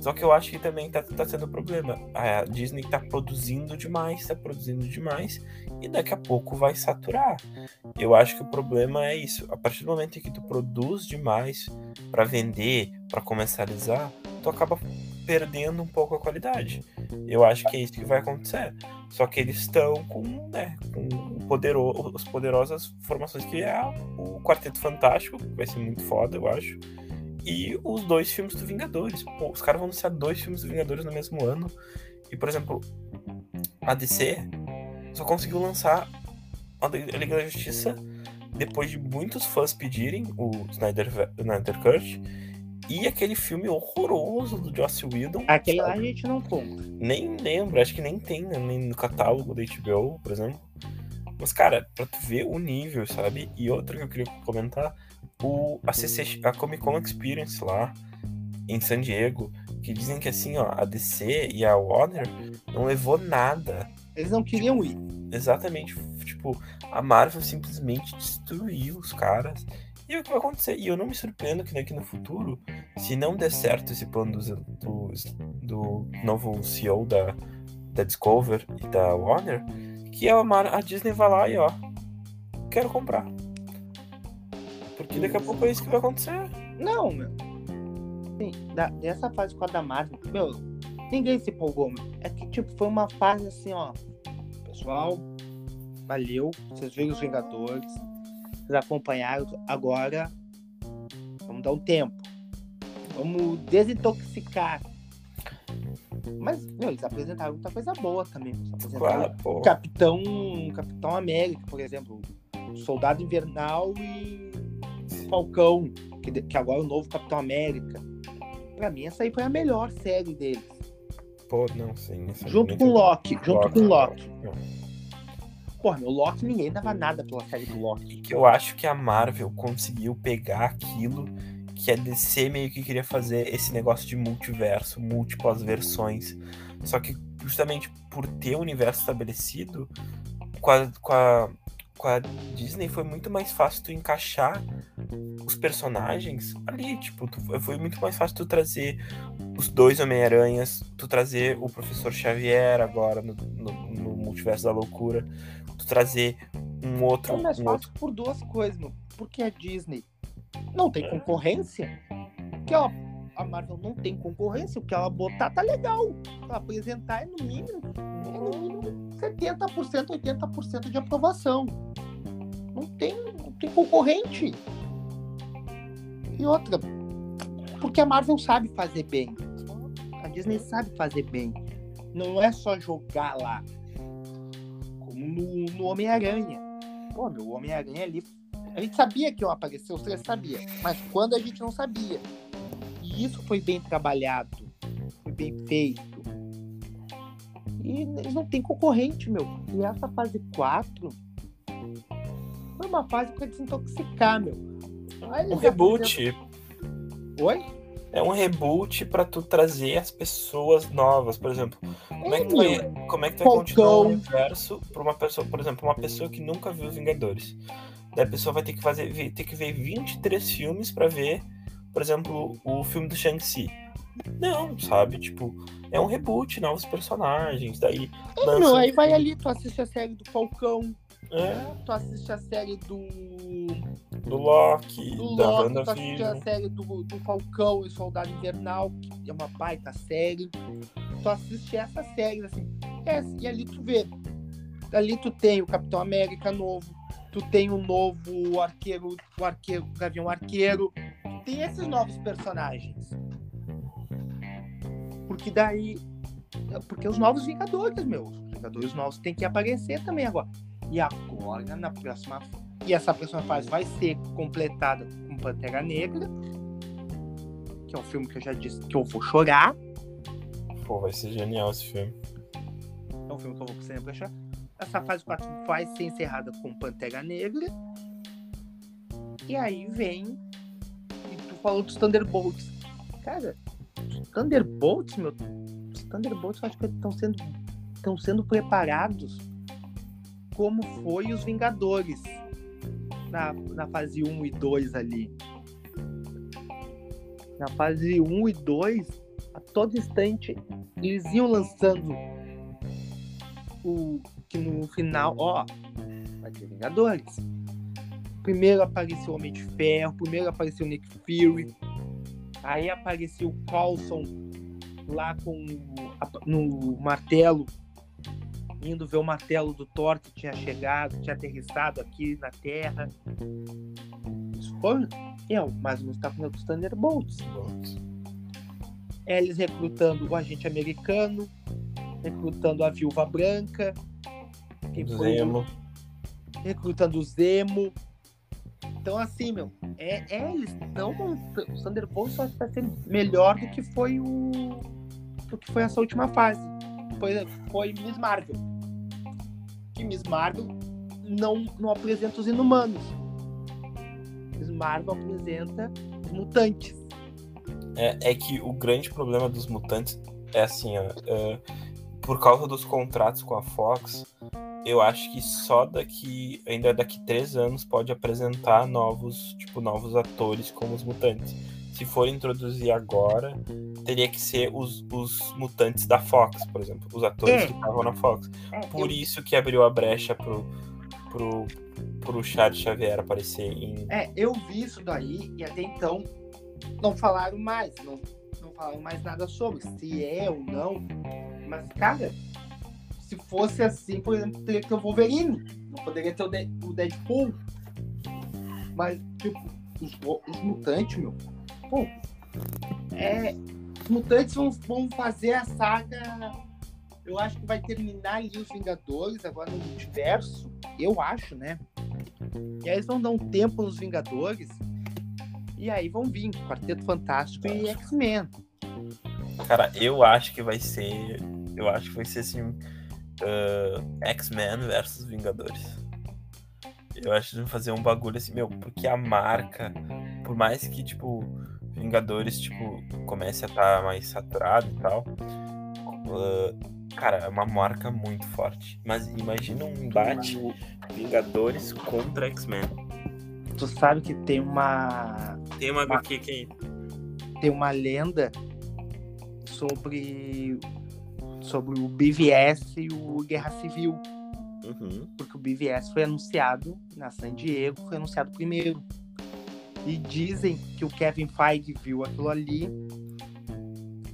Só que eu acho que também tá, tá sendo problema. A Disney tá produzindo demais, tá produzindo demais, e daqui a pouco vai saturar. Eu acho que o problema é isso. A partir do momento em que tu produz demais para vender, para comercializar, tu acaba perdendo um pouco a qualidade. Eu acho que é isso que vai acontecer. Só que eles estão com, né, com poderoso, as poderosas formações que é o Quarteto Fantástico, que vai ser muito foda, eu acho. E os dois filmes do Vingadores. Pô, os caras vão anunciar dois filmes do Vingadores no mesmo ano. E, por exemplo, a DC só conseguiu lançar a Liga da Justiça depois de muitos fãs pedirem o Snyder, Snyder Cut e aquele filme horroroso do Joss Whedon. Aquele lá a gente não conta. Nem lembro, acho que nem tem né, nem no catálogo da HBO, por exemplo. Mas, cara, pra tu ver o nível, sabe? E outra que eu queria comentar, o, a, CC, a Comic Con Experience lá em San Diego, que dizem que assim, ó, a DC e a Warner não levou nada. Eles não queriam ir. Exatamente. Tipo, a Marvel simplesmente destruiu os caras. E o que vai acontecer? E eu não me surpreendo que daqui no futuro, se não der certo esse plano do, do, do novo CEO da, da Discover e da Warner, que a, a Disney vai lá e ó, quero comprar. Porque daqui a pouco é isso que vai acontecer. Não, meu. Sim, da, dessa fase com a da Marvel, meu, ninguém se empolgou, meu. É que, tipo, foi uma fase assim, ó. Pessoal, valeu. Vocês viram os Vingadores vocês acompanharam. Agora, vamos dar um tempo. Vamos desintoxicar. Mas, meu, eles apresentaram muita coisa boa também. Claro, Capitão, Capitão América, por exemplo. Soldado Invernal e Falcão, que, que agora é o novo Capitão América. Pra mim, essa aí foi a melhor série deles. Pô, não, sim. Junto com Loki, junto com Loki. Não. Porra, meu Loki, ninguém dava nada pela série do Loki. Eu acho que a Marvel conseguiu pegar aquilo que a DC meio que queria fazer esse negócio de multiverso, múltiplas versões. Só que justamente por ter o universo estabelecido, com a, com a, com a Disney foi muito mais fácil tu encaixar os personagens ali, tipo, tu, foi muito mais fácil tu trazer os dois Homem-Aranhas, tu trazer o Professor Xavier agora no, no, no Multiverso da Loucura, trazer um outro. É mais um fácil outro... por duas coisas, meu. Porque a Disney não tem concorrência. Que ela, a Marvel não tem concorrência. O que ela botar tá legal. Ela apresentar é no mínimo, é no mínimo 70%, 80% de aprovação. Não tem, não tem concorrente. E outra, porque a Marvel sabe fazer bem. A Disney sabe fazer bem. Não é só jogar lá no, no Homem-Aranha. Pô, meu, o Homem-Aranha ali. A gente sabia que iam aparecer, os três sabia. Mas quando a gente não sabia. Isso foi bem trabalhado. Foi bem feito. E não têm concorrente, meu. E essa fase 4 foi uma fase para desintoxicar, meu. Aí, um reboot. Oi? é um reboot para tu trazer as pessoas novas, por exemplo. Como é que tu vai, como é que tu vai continuar o universo para uma pessoa, por exemplo, uma pessoa que nunca viu os Vingadores? Daí a pessoa vai ter que fazer, ter que ver 23 filmes para ver, por exemplo, o filme do Shang-Chi. Não, sabe? Tipo, é um reboot, novos personagens. Daí. Não, aí vai ali, tu assiste a série do Falcão. É. Tu assiste a série do do Loki, do da Loki, tu assistiu a série do, do Falcão e Soldado Invernal, que é uma baita série. Tu assiste essa série, assim. É, e ali tu vê. Ali tu tem o Capitão América novo, tu tem o novo arqueiro, o arqueiro, o Gavião Arqueiro. Tu tem esses novos personagens. Porque daí. Porque os novos Vingadores, meu. Os Vingadores novos têm que aparecer também agora. E agora, na próxima e essa próxima fase vai ser completada com Pantera Negra, que é um filme que eu já disse que eu vou chorar. Pô, vai ser genial esse filme. É um filme que eu vou sempre achar. Essa fase 4 vai ser encerrada com Pantera Negra. E aí vem. E tu falou dos Thunderbolts. Cara, os Thunderbolts, meu. Os Thunderbolts eu acho que estão sendo, estão sendo preparados como foi os Vingadores na, na fase 1 e 2 ali. Na fase 1 e 2, a todo instante, eles iam lançando o que no final, ó, vai ter Vingadores. Primeiro apareceu o Homem de Ferro, primeiro apareceu o Nick Fury, aí apareceu o Coulson lá com no martelo, indo ver o martelo do Thor que tinha chegado, tinha aterrissado aqui na Terra. Isso foi é, mais ou menos tá falando dos Thunderbolts. É, eles recrutando o agente americano, recrutando a viúva branca, Zemo. recrutando o Zemo. Então, assim, meu, é, é eles vão. O Thunderbolts só vai ser melhor do que foi o. do que foi essa última fase. Foi, foi Miss Marvel. Que Miss Marvel não, não apresenta os inumanos. Miss Marvel apresenta os mutantes. É, é que o grande problema dos mutantes é assim, ó, é, por causa dos contratos com a Fox, eu acho que só daqui, ainda daqui três anos, pode apresentar novos, tipo, novos atores como os mutantes. Se for introduzir agora, teria que ser os, os mutantes da Fox, por exemplo, os atores É. que estavam na Fox. É, Por isso que abriu a brecha pro, pro, pro Charles Xavier aparecer em. É, eu vi isso daí e até então não falaram mais, não, não falaram mais nada sobre se é ou não. Mas, cara, se fosse assim, por exemplo, teria que ter o Wolverine, não poderia ter o, De- o Deadpool. Mas, tipo, os, os mutantes, meu, pô, é. Os mutantes vão, vão fazer a saga. Eu acho que vai terminar ali os Vingadores, agora no multiverso. Eu acho, né? E aí eles vão dar um tempo nos Vingadores. E aí vão vir Quarteto Fantástico e X-Men. Cara, eu acho que vai ser. Eu acho que vai ser assim. Ah, X-Men versus Vingadores. Eu acho que fazer um bagulho assim, meu, porque a marca, por mais que, tipo, Vingadores, tipo, comece a estar mais saturado e tal. ah, cara, é uma marca muito forte. Mas imagina um embate Vingadores contra X-Men. Tu sabe que tem uma Tem uma HQ que tem uma lenda sobre sobre o BVS e o Guerra Civil, Uhum. porque o BVS foi anunciado na San Diego, foi anunciado primeiro. E dizem que o Kevin Feige viu aquilo ali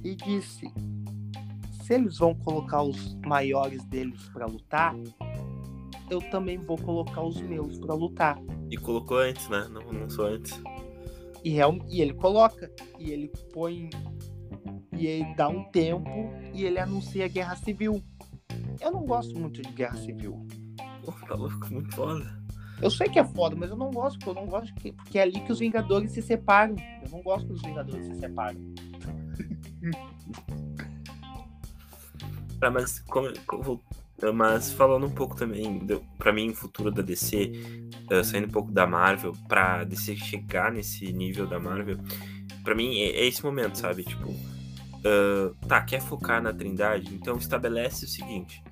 e disse: se eles vão colocar os maiores deles pra lutar, eu também vou colocar os meus pra lutar. E colocou antes, né? Não, não sou antes. E, real, e ele coloca, e ele põe, e ele dá um tempo e ele anuncia a guerra civil. Eu não gosto muito de guerra civil. Pô, tá louco, muito foda. Eu sei que é foda, mas eu não gosto, porque eu não gosto que, porque é ali que os Vingadores se separam. Eu não gosto que os Vingadores se separam. Tá, mas, como, como- mas falando um pouco também, pra mim, o futuro da DC, eh, saindo um pouco da Marvel, pra DC chegar nesse nível da Marvel, pra mim é, é esse momento, sabe? Tipo, ah, tá, quer focar na Trindade? Então estabelece o seguinte: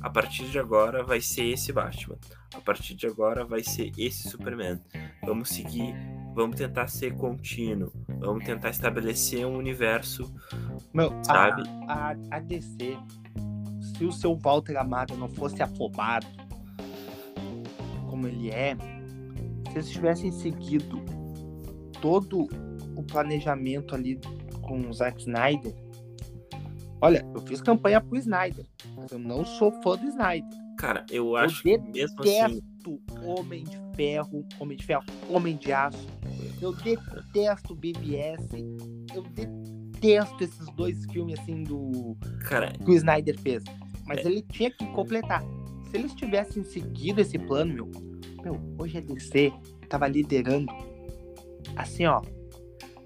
a partir de agora vai ser esse Batman, a partir de agora vai ser esse Superman. Vamos seguir, vamos tentar ser contínuo, vamos tentar estabelecer um universo Meu, a- Sabe? A, a, DC, se o seu Walter Amado não fosse afobado como ele é, se eles tivessem seguido todo o planejamento ali com o Zack Snyder. Olha, eu fiz campanha pro Snyder, mas eu não sou fã do Snyder. Cara, eu acho que mesmo assim. Detesto Homem de Ferro, Homem de Ferro, Homem de Aço. Eu detesto BBS. Eu detesto esses dois filmes assim do Cara, que o Snyder fez. Mas É. ele tinha que completar. Se eles tivessem seguido esse plano, meu, meu, hoje a DC tava liderando. Assim, ó.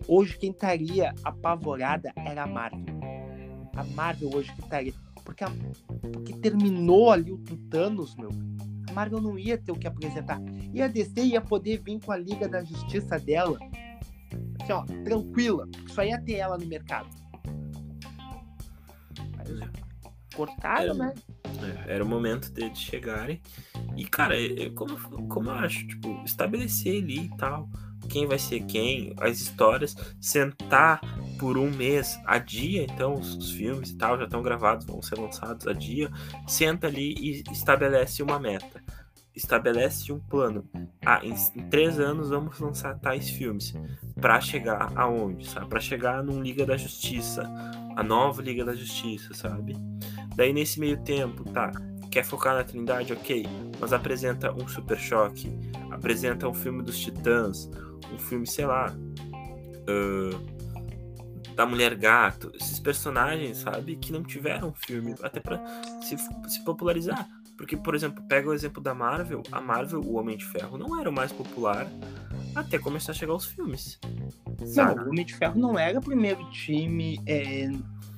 Hoje quem estaria apavorada era a Marvel. A Marvel hoje que estaria. Porque, a- porque terminou ali o Thanos, meu. A Marvel não ia ter o que apresentar. E a DC ia poder vir com a Liga da Justiça dela. Assim, ó, tranquila. Só ia ter ela no mercado. Mas cortaram, É. né? é, era o momento deles chegarem E, cara, é, é como, como eu acho, tipo, estabelecer ali e tal, quem vai ser quem, as histórias, sentar por um mês a dia, então os, os filmes e tal já estão gravados, vão ser lançados a dia, senta ali e estabelece uma meta estabelece um plano. Ah, em, três anos vamos lançar tais filmes. para chegar aonde, sabe? Pra chegar num Liga da Justiça. A nova Liga da Justiça, sabe? Daí nesse meio tempo, tá? Quer focar na Trindade? Ok. Mas apresenta um Super Choque. Apresenta um filme dos Titãs. Um filme, sei lá. Uh, da Mulher Gato. Esses personagens, sabe? Que não tiveram filme. Até pra se, se popularizar. Porque, por exemplo, pega o exemplo da Marvel. A Marvel, o Homem de Ferro, não era o mais popular até começar a chegar os filmes. Sabe? Não, o Homem de Ferro não era o primeiro time. É...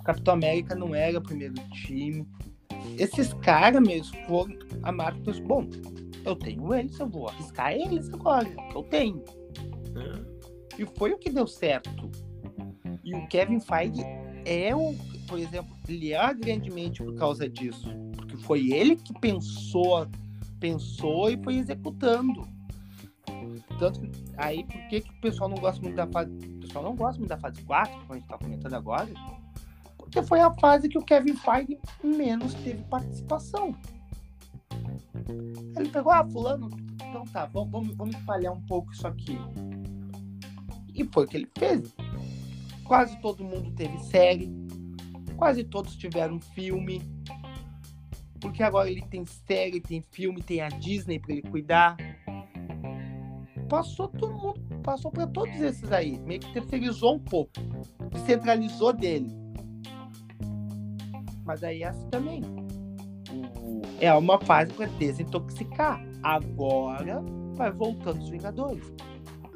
Capitão América não era o primeiro time. Esses caras mesmo foram. A Marvel bom, eu tenho eles, eu vou arriscar eles agora, eu tenho. É. E foi o que deu certo. E o Kevin Feige é o, por exemplo, ele é grandemente por causa disso foi ele que pensou, pensou e foi executando. Tanto aí, por que, que o pessoal não gosta muito da fase. O pessoal não gosta muito da fase 4, como a gente está comentando agora? Porque foi a fase que o Kevin Feige menos teve participação. Ele pegou, ah, fulano, então tá, vamos, vamos espalhar um pouco isso aqui. E foi o que ele fez. Quase todo mundo teve série, quase todos tiveram filme, porque agora ele tem série, tem filme, tem a Disney para ele cuidar. Passou todo mundo, passou para todos esses aí. Meio que terceirizou um pouco. Descentralizou dele. Mas aí essa também. É uma fase para desintoxicar. Agora vai voltando os Vingadores.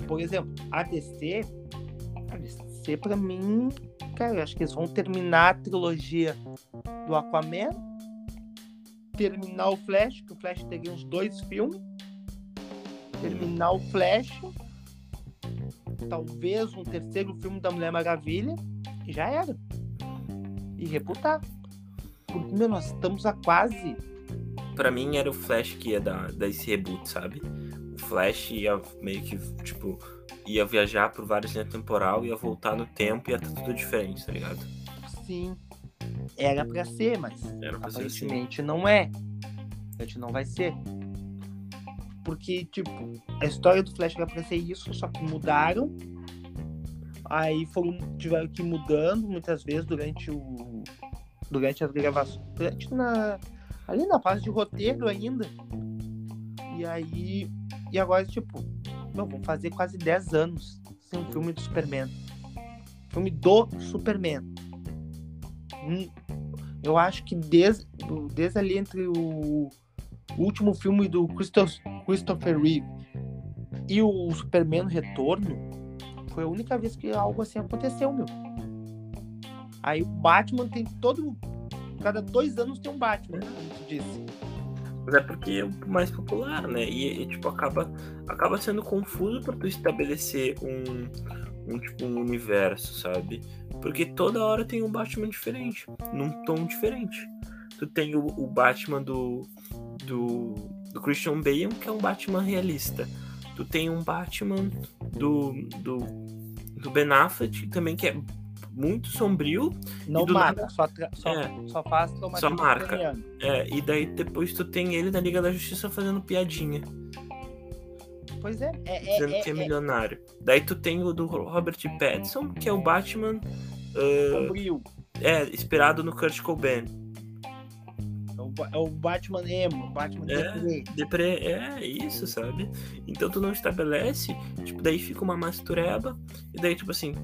Por exemplo, a DC. A DC, pra mim, cara, eu acho que eles vão terminar a trilogia do Aquaman terminar o Flash, que o Flash teria uns dois filmes. Terminar o Flash. Talvez um terceiro filme da Mulher Maravilha. E já era. E reputar. Porque, meu, nós estamos a quase. Pra mim era o Flash que ia dar, dar esse reboot, sabe? Flash ia meio que, tipo, ia viajar por várias linhas temporal, ia voltar no tempo e ia estar tudo diferente, tá ligado? Sim. Era para ser, mas pra aparentemente ser assim. não é. A gente não vai ser. Porque, tipo, a história do Flash era pra ser isso, só que mudaram. Aí foram, tiveram que ir mudando muitas vezes durante o. Durante as gravações. Durante na. Ali na fase de roteiro ainda. E aí. E agora, tipo, vamos fazer quase 10 anos sem um filme do Superman. Filme do Superman eu acho que desde, desde ali entre o, último filme do Christopher Reeve e o Superman Retorno, foi a única vez que algo assim aconteceu, meu. Aí o Batman tem todo. Cada dois anos tem um Batman, como tu disse. Mas é porque é o mais popular, né? E, e, tipo, acaba, acaba sendo confuso para tu estabelecer um, um, tipo, um universo, sabe? Porque toda hora tem um Batman diferente, num tom diferente. Tu tem o, o Batman do, do, do, Christian Bale, que é um Batman realista. Tu tem um Batman do, do, do Ben Affleck, também que é muito sombrio. Não marca, só, só, é, só faz Só marca. É, e daí depois tu tem ele na Liga da Justiça fazendo piadinha. Pois é. é, dizendo é, que é, é, milionário. Daí tu tem o do Robert Pattinson, que é o Batman. Uh, sombrio. É, inspirado no Kurt Cobain. É o é Batman emo, Batman é, deprê. deprê. É, isso, sabe? Então tu não estabelece, tipo, daí fica uma mastureba, e daí, tipo assim,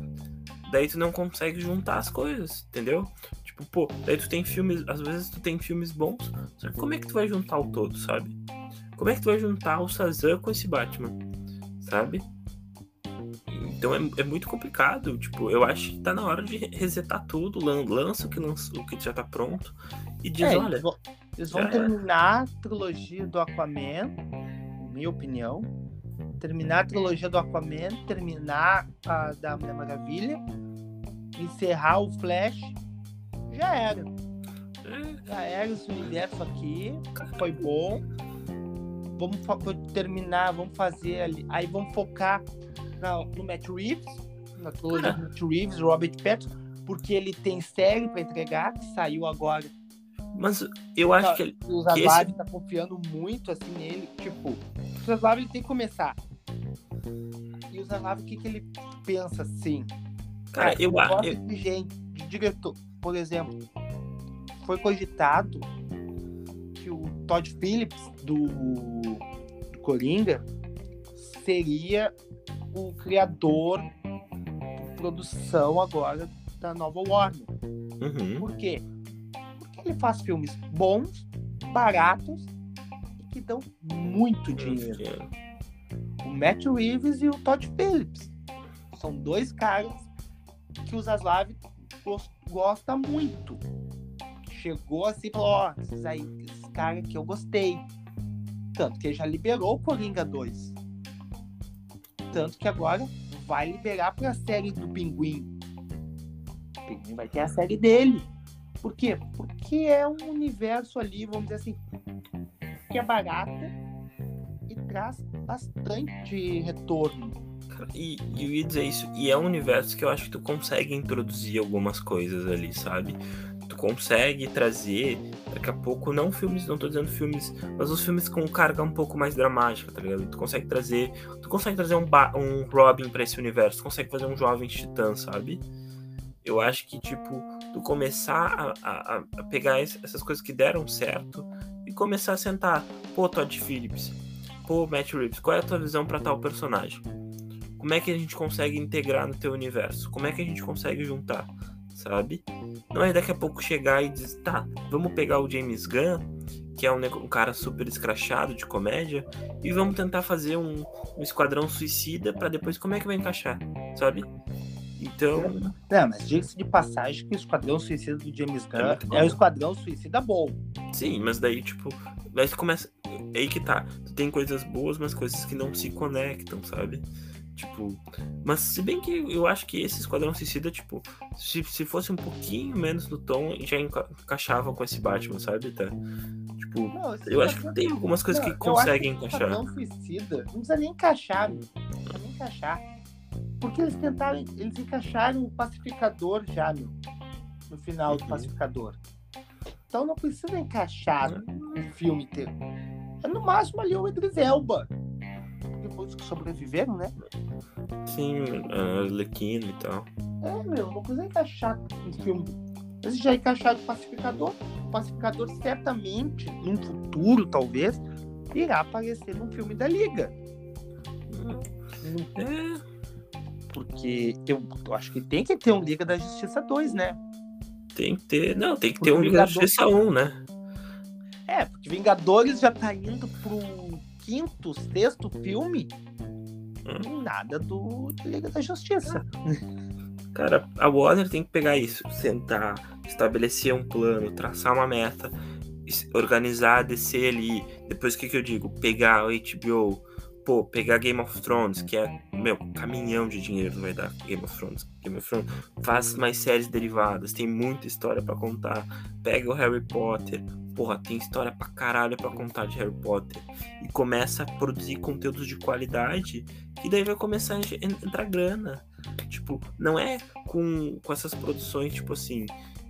daí tu não consegue juntar as coisas, entendeu? Tipo, pô, daí tu tem filmes, às vezes tu tem filmes bons, só que como é que tu vai juntar o todo, sabe? Como é que tu vai juntar o Shazam com esse Batman, sabe? Então é, é muito complicado, tipo, eu acho que tá na hora de resetar tudo, lança o que, lança, o que já tá pronto e diz, é, olha... Eles vão, eles vão terminar a trilogia do Aquaman, minha opinião, terminar a trilogia do Aquaman, terminar a da Mulher Maravilha, encerrar o Flash, já era. Já era esse universo aqui, foi bom. vamos terminar, vamos fazer ali. Aí vamos focar na, no Matt Reeves, na trilogia do Matt Reeves, Robert Pattinson, porque ele tem série para entregar, que saiu agora. Mas eu acho que, o Zaslav esse... tá confiando muito assim nele. Tipo, o Zaslav ele tem que começar. E o Zaslav, o que, que ele pensa assim? Cara, eu acho. Eu... De gente, de diretor, por exemplo, foi cogitado que o Todd Phillips do, do Coringa seria o criador de produção agora da nova Warner. Uhum. Por quê? Porque ele faz filmes bons, baratos e que dão muito dinheiro. O Matt Reeves e o Todd Phillips são dois caras que o Zaslav gosta muito. Chegou assim e falou: Ó, oh, esses aí, esses caras que eu gostei. Tanto que ele já liberou o Coringa 2. Tanto que agora vai liberar para a série do Pinguim. O Pinguim vai ter a série dele. Por quê? Porque é um universo ali, vamos dizer assim, que é barata traz bastante retorno. E, e eu ia dizer isso, e é um universo que eu acho que tu consegue introduzir algumas coisas ali, sabe? Tu consegue trazer, daqui a pouco, não filmes, não tô dizendo filmes, mas os filmes com carga um pouco mais dramática, tá ligado? Tu consegue trazer, tu consegue trazer um, um Robin para esse universo, tu consegue fazer um jovem titã, sabe? Eu acho que, tipo, tu começar a, a, a pegar essas coisas que deram certo e começar a sentar, pô, Todd Phillips, pô, Matt Reeves, qual é a tua visão para tal personagem? Como é que a gente consegue integrar no teu universo? Como é que a gente consegue juntar? Sabe? Não é daqui a pouco chegar e dizer, tá, vamos pegar o James Gunn, que é um, um cara super escrachado de comédia, e vamos tentar fazer um, um esquadrão suicida para depois como é que vai encaixar, sabe? Então. Não, mas diga-se de passagem que o Esquadrão Suicida do James Gunn é, é um Esquadrão Suicida bom. Sim, mas daí, tipo, daí começa. É aí que tá. Tu tem coisas boas, mas coisas que não se conectam, sabe? Tipo. Mas se bem que eu acho que esse Esquadrão Suicida, tipo, se, se fosse um pouquinho menos no tom, já enca encaixava com esse Batman, sabe? Tá? Tipo, não, eu acho que tem algumas coisas não, que conseguem encaixar. Esquadrão Suicida não precisa nem encaixar, Não precisa nem encaixar porque eles tentaram, eles encaixaram o pacificador já no, no final do uhum. pacificador. Então não precisa encaixar o filme inteiro. É no máximo ali o Idris Elba. Depois que sobreviveram, né? Sim, a Arlequina e tal. É, meu, não precisa encaixar o filme. Eles já encaixaram o pacificador. O pacificador certamente, num futuro, talvez, irá aparecer num filme da Liga. É. Porque eu, eu, acho que tem que ter um Liga da Justiça 2, né? Tem que ter. Não, tem que ter um Liga da Justiça 1, né? É, porque Vingadores já tá indo pro quinto, sexto filme. Hum. Nada do Liga da Justiça. Cara, a Warner tem que pegar isso, sentar, estabelecer um plano, traçar uma meta, organizar a DC ali. Depois o que, que eu digo? Pegar o HBO, pô, pegar Game of Thrones, que é, meu, caminhão de dinheiro vai dar Game of Thrones. Game of Thrones faz mais séries derivadas, tem muita história para contar. Pega o Harry Potter, porra, tem história pra caralho pra contar de Harry Potter. E começa a produzir conteúdos de qualidade, e daí vai começar a entrar grana. Tipo, não é com, com essas produções, tipo assim,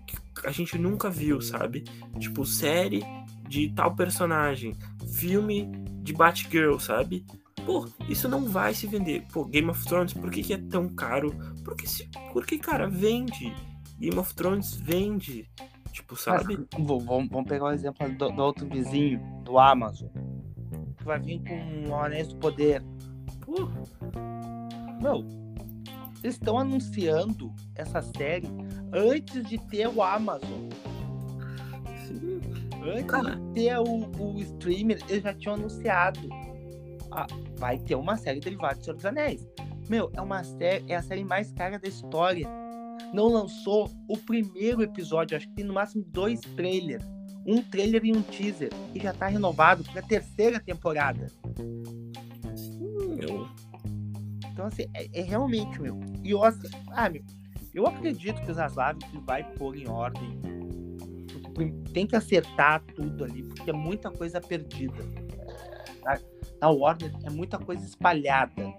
que a gente nunca viu, sabe? Tipo, série de tal personagem, filme de Batgirl, sabe? Pô, isso não vai se vender. Pô, Game of Thrones, por que, que é tão caro? Porque, se, porque, cara, vende. Game of Thrones vende. Tipo, sabe? Mas, vamos, vamos pegar o um exemplo do, do, outro vizinho, do Amazon. Que vai vir com o Anéis do Poder. Pô. Meu, eles estão anunciando essa série antes de ter o Amazon. Sim. Antes Cara. de ter o, o streamer, eles já tinham anunciado ah, vai ter uma série derivada de Senhor dos Anéis. Meu, é uma série, é a série mais cara da história. Não lançou o primeiro episódio, acho que tem no máximo dois trailers. Um trailer e um teaser. E já tá renovado pra terceira temporada. Meu. Então, assim, é, é realmente, meu. E eu, assim, ah, meu, eu acredito que o Zaslav vai pôr em ordem. Tem que acertar tudo ali, porque é muita coisa perdida Na Warner é muita coisa espalhada.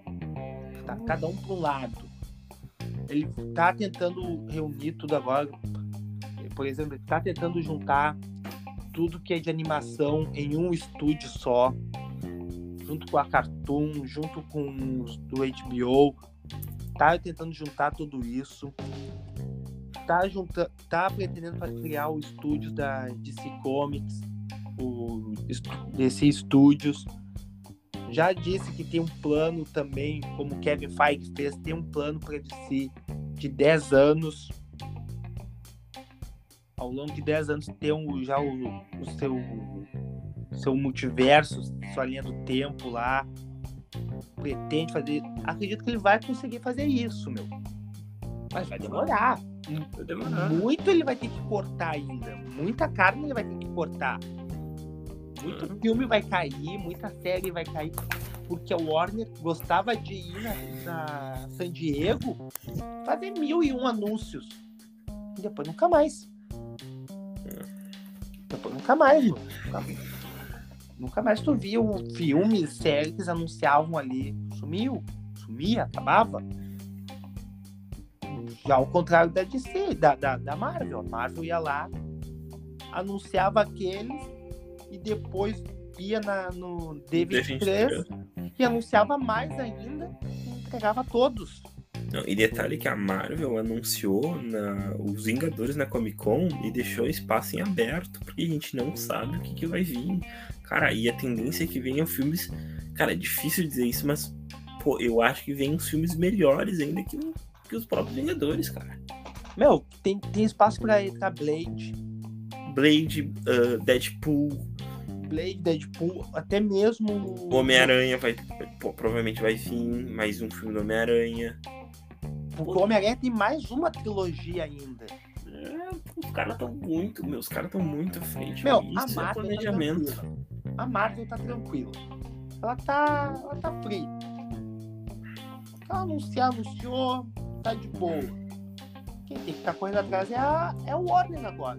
Tá cada um para lado. Ele tá tentando reunir tudo agora. Por exemplo, ele tá tentando juntar tudo que é de animação em um estúdio só, junto com a Cartoon, junto com os do HBO. Tá tentando juntar tudo isso. Tá, junta, tá pretendendo criar o estúdio da DC Comics, o DC Studios. Já disse que tem um plano também, como Kevin Feige fez, tem um plano para DC de 10 anos ao longo de 10 anos ter um, já o, o seu, seu multiverso, sua linha do tempo lá. Pretende fazer. Acredito que ele vai conseguir fazer isso, meu. Mas vai demorar. Vai demorar. Muito ele vai ter que cortar ainda. Muita carne ele vai ter que cortar. Muito uhum. filme vai cair, muita série vai cair. Porque o Warner gostava de ir na, na San Diego fazer mil e um anúncios. E depois nunca mais. Depois nunca mais, mano. Nunca, nunca mais tu via um filme, série que eles anunciavam ali. Sumiu. Sumia, acabava. Já ao contrário da DC, da, da, da Marvel. A Marvel ia lá, anunciava aqueles e depois ia na, no D23 e anunciava mais ainda e entregava todos. Não, e detalhe que a Marvel anunciou na, os Vingadores na Comic Con e deixou espaço em aberto, porque a gente não sabe o que, que vai vir. Cara, e a tendência é que venham filmes. Cara, é difícil dizer isso, mas pô, eu acho que vem filmes melhores ainda que, que os próprios Vingadores, cara. Meu, tem, tem espaço pra entrar Blade. Blade, uh, Deadpool. Blade, Deadpool, até mesmo. Homem-Aranha vai. Pô, provavelmente vai vir mais um filme do Homem-Aranha. Porque o Homem-Aranha tem mais uma trilogia ainda. É, os caras estão muito, meus caras estão muito à frente. Meu, a é Marvel é planejamento. Tá a Marvel tá tranquila. Ela tá, ela tá free. Ela anunciar, anunciou, tá de boa. Quem tem que estar tá correndo atrás é, a, é o Warner agora.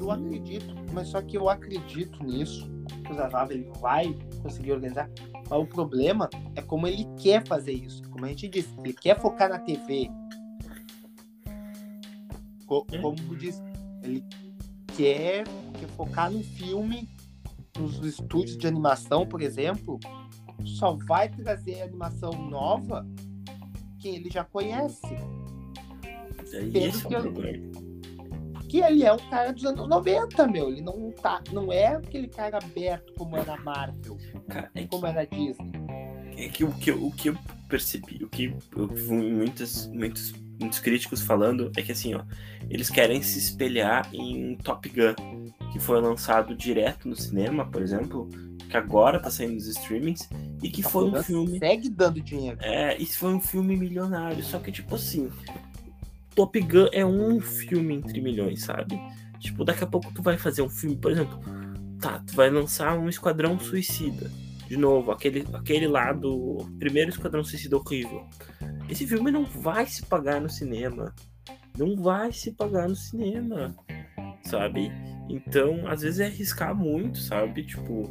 Eu acredito, mas só que eu acredito nisso, que o Zazav ele vai conseguir organizar. Mas o problema é como ele quer fazer isso. Como a gente disse, ele quer focar na TV. É. Como diz, ele quer, quer focar no filme, nos estúdios de animação, por exemplo, só vai trazer animação nova quem ele já conhece. É isso que, é problema que ele é um cara dos anos 90, meu. Ele não tá, não é aquele cara aberto como era Marvel, cara, é como era Disney. É que o que, o que eu percebi, o que eu vi muitos, muitos, muitos críticos falando é que assim, ó, eles querem se espelhar em Top Gun, que foi lançado direto no cinema, por exemplo, que agora tá saindo nos streamings, e que Top foi um Gun filme. Segue dando dinheiro. É, isso foi um filme milionário. Só que, tipo assim, Top Gun é um filme entre milhões, sabe? Tipo, daqui a pouco tu vai fazer um filme, por exemplo, tá, tu vai lançar um Esquadrão Suicida. De novo, aquele, aquele lá do primeiro Esquadrão Suicida horrível. Esse filme não vai se pagar no cinema. Não vai se pagar no cinema, sabe? Então, às vezes é arriscar muito, sabe? Tipo,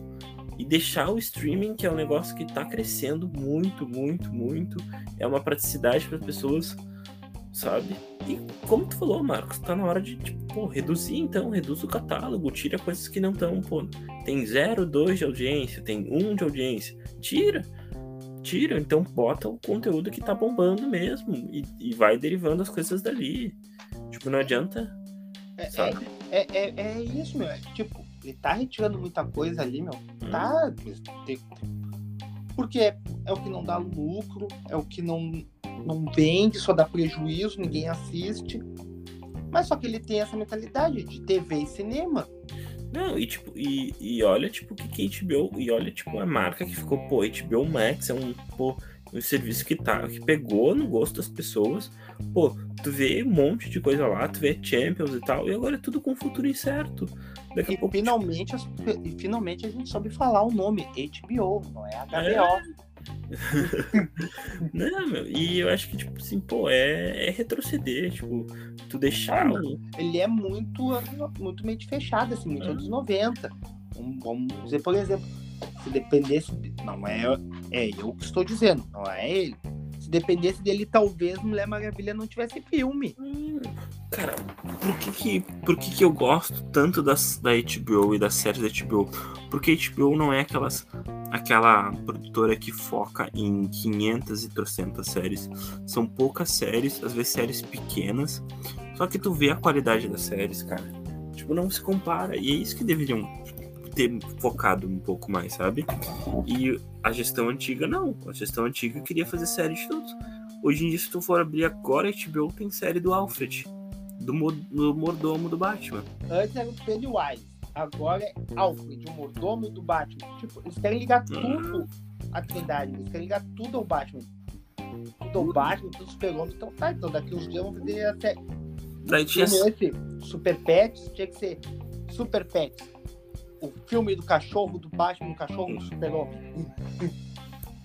e deixar o streaming, que é um negócio que tá crescendo muito, muito, muito. É uma praticidade para as pessoas sabe? E como tu falou, Marcos, tá na hora de, tipo, pô, reduzir então, reduz o catálogo, tira coisas que não estão, pô, tem 0, 2 de audiência, tem 1 um de audiência, tira, tira, então bota o conteúdo que tá bombando mesmo e, e vai derivando as coisas dali. Tipo, não adianta, é, sabe? É, é, é, é isso, meu, é, tipo, ele tá retirando muita coisa ali, meu, hum. tá... Porque é o que não dá lucro, é o que não não vende, só dá prejuízo, ninguém assiste. Mas só que ele tem essa mentalidade de TV e cinema. Não, e tipo, e, e olha, tipo, que, que HBO, e olha, tipo, a marca que ficou, pô, HBO Max é um, pô, um serviço que tá, que pegou no gosto das pessoas. Pô, tu vê um monte de coisa lá, tu vê Champions e tal, e agora é tudo com futuro incerto. Daqui e, pouco, finalmente, tipo... e finalmente a gente soube falar o nome, HBO, não é HBO. É... não, meu, e eu acho que, tipo assim, pô, é, é retroceder, tipo, tu deixar. Ah, Ele é muito, muito mente fechada, assim, muito ah. anos 90. Vamos dizer, por exemplo, Se dependesse. Não é, é eu que estou dizendo, não é ele. Se dependesse dele, talvez Mulher Maravilha não tivesse filme. Hum, cara, por que que, por que que eu gosto tanto das, da HBO e das séries da HBO? Porque a HBO não é aquelas, aquela produtora que foca em 500 e 300 séries. São poucas séries, às vezes séries pequenas. Só que tu vê a qualidade das séries, cara. Tipo, não se compara. E é isso que deveriam ter focado um pouco mais, sabe? E a gestão antiga, não. A gestão antiga queria fazer série de tudo. Hoje em dia, se tu for abrir agora, a HBO tem série do Alfred, do, do mordomo do Batman. Antes era o Pennywise, agora é Alfred, o mordomo do Batman. Tipo, eles querem ligar tudo à Trindade, eles querem ligar tudo ao Batman. Tudo ao Batman, tudo super-homem. Então tá, então daqui uns dias vamos fazer até. Daí tinha... Esse Super Pets tinha que ser Super Pets o filme do cachorro, do Batman, do cachorro, do super-homem.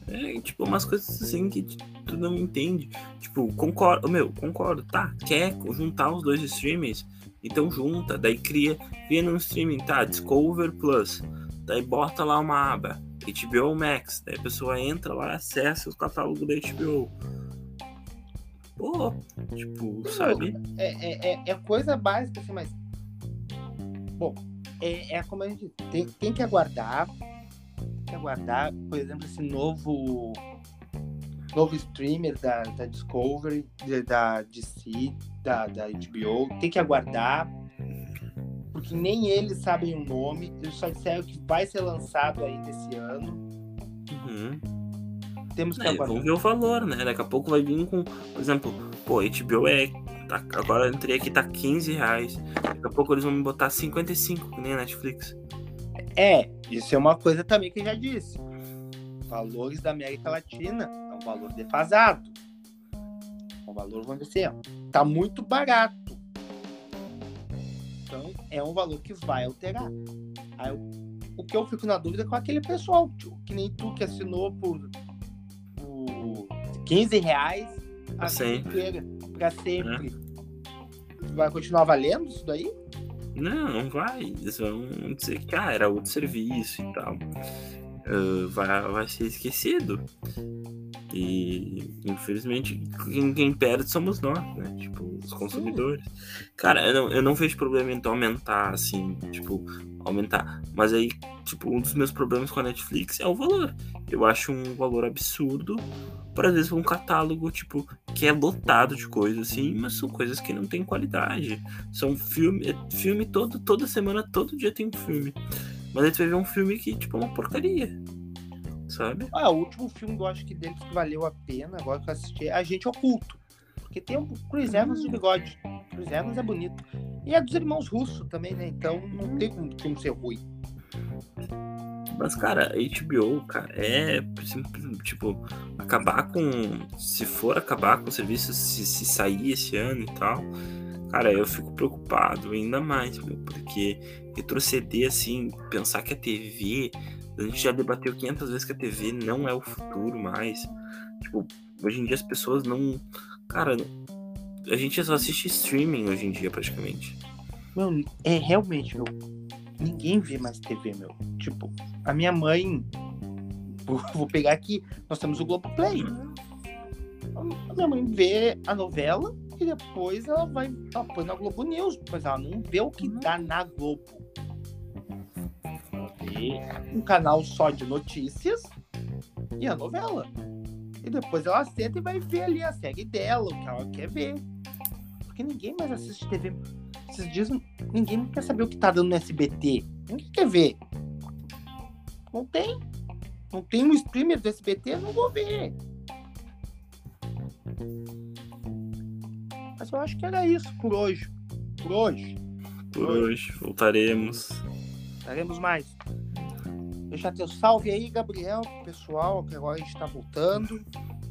É, tipo, umas coisas assim que tu não entende. Tipo, concordo, meu, concordo, tá, quer juntar os dois streamings? Então junta, daí cria, cria no streaming, tá, Discover Plus, daí bota lá uma aba, HBO Max, daí a pessoa entra lá, acessa o catálogo da HBO. Pô, tipo, sabe? É, é, é coisa básica assim, mas. Bom, é, é como a gente tem, tem que aguardar, tem que aguardar, por exemplo, esse novo novo streamer da, da Discovery, da DC, da, da HBO, tem que aguardar, porque nem eles sabem o nome, eles só disseram que vai ser lançado ainda esse ano. Uhum. Temos que é, aguardar. Vamos ver o valor, né? Daqui a pouco vai vir com, por exemplo, pô, HBO é Tá, agora eu entrei aqui, tá 15 reais. Daqui a pouco eles vão me botar 55, que nem a Netflix. É, isso é uma coisa também que eu já disse. Valores da América Latina é um valor defasado. É um valor, vamos dizer, tá muito barato. Então, é um valor que vai alterar. Aí, o que eu fico na dúvida é com aquele pessoal, que nem tu que assinou por, por 15 reais a sempre para sempre. É. Vai continuar valendo isso daí? Não, não vai. Eles vão dizer que ah, era outro serviço e tal. Uh, vai, vai ser esquecido. E infelizmente quem, quem, perde somos nós, né? Tipo, os consumidores. Cara, eu não, eu não vejo problema em aumentar, assim, tipo, aumentar. Mas aí, tipo, um dos meus problemas com a Netflix é o valor. Eu acho um valor absurdo para às vezes um catálogo, tipo, que é lotado de coisas, assim, mas são coisas que não tem qualidade. São filme, é filme todo, toda semana, todo dia tem um filme. Mas aí tu vai ver um filme que, tipo, é uma porcaria sabe? Ah, o último filme que eu acho que deles que valeu a pena, agora que eu assisti, é Agente Oculto. Porque tem o Chris Evans de bigode. Chris Evans é bonito. E é dos irmãos russos também, né? Então não tem como o filme ser ruim. Mas, cara, HBO, cara, é tipo, acabar com. Se for acabar com o serviço, se, se sair esse ano e tal, cara, eu fico preocupado ainda mais, meu, porque retroceder assim, pensar que a TV a gente já debateu 500 vezes que a TV não é o futuro mais. Tipo, hoje em dia as pessoas não. Cara, a gente só assiste streaming hoje em dia, praticamente. Meu, é realmente, meu. Ninguém vê mais TV, meu. Tipo, a minha mãe. Vou pegar aqui, nós temos o Globoplay. A minha mãe vê a novela e depois ela vai. Ela põe na Globo News, mas ela não vê o que uhum. dá na Globo um canal só de notícias e a novela. E depois ela senta e vai ver ali a série dela, o que ela quer ver. Porque ninguém mais assiste TV. Esses dias ninguém quer saber o que tá dando no SBT. Ninguém quer ver. Não tem. Não tem um streamer do SBT, não vou ver. Mas eu acho que era isso por hoje. Por hoje. Por, por hoje. hoje. Voltaremos. Voltaremos mais. Deixar teu salve aí, Gabriel, pessoal, que agora a gente tá voltando.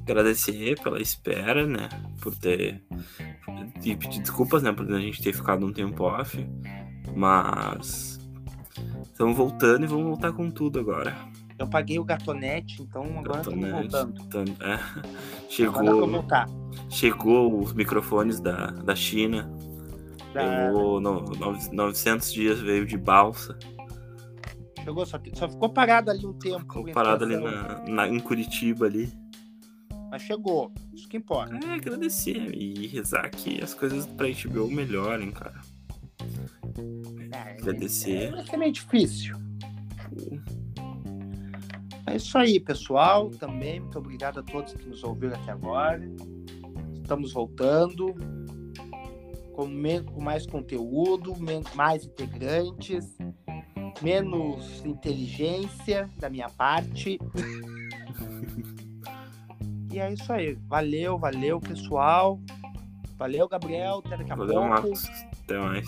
Agradecer pela espera, né? Por ter. E pedir desculpas, né? Por a gente ter ficado um tempo off. Mas. Estamos voltando e vamos voltar com tudo agora. Eu paguei o gatonete, então agora estamos voltando. É. Chegou. Chegou os microfones da, da China. Da... Levou no, 900 dias, veio de balsa. Chegou, só, só ficou parado ali um tempo. Ficou parado ali na, na, em Curitiba ali. Mas chegou, isso que importa. É, agradecer e rezar que as coisas pra HBO melhorem, cara. É, agradecer. É, é meio difícil. É isso aí, pessoal. Também muito obrigado a todos que nos ouviram até agora. Estamos voltando com, com mais conteúdo, mais integrantes, menos inteligência da minha parte. e é isso aí. Valeu, valeu, pessoal. Valeu, Gabriel. Até daqui a valeu, pouco. Marcos. Até mais.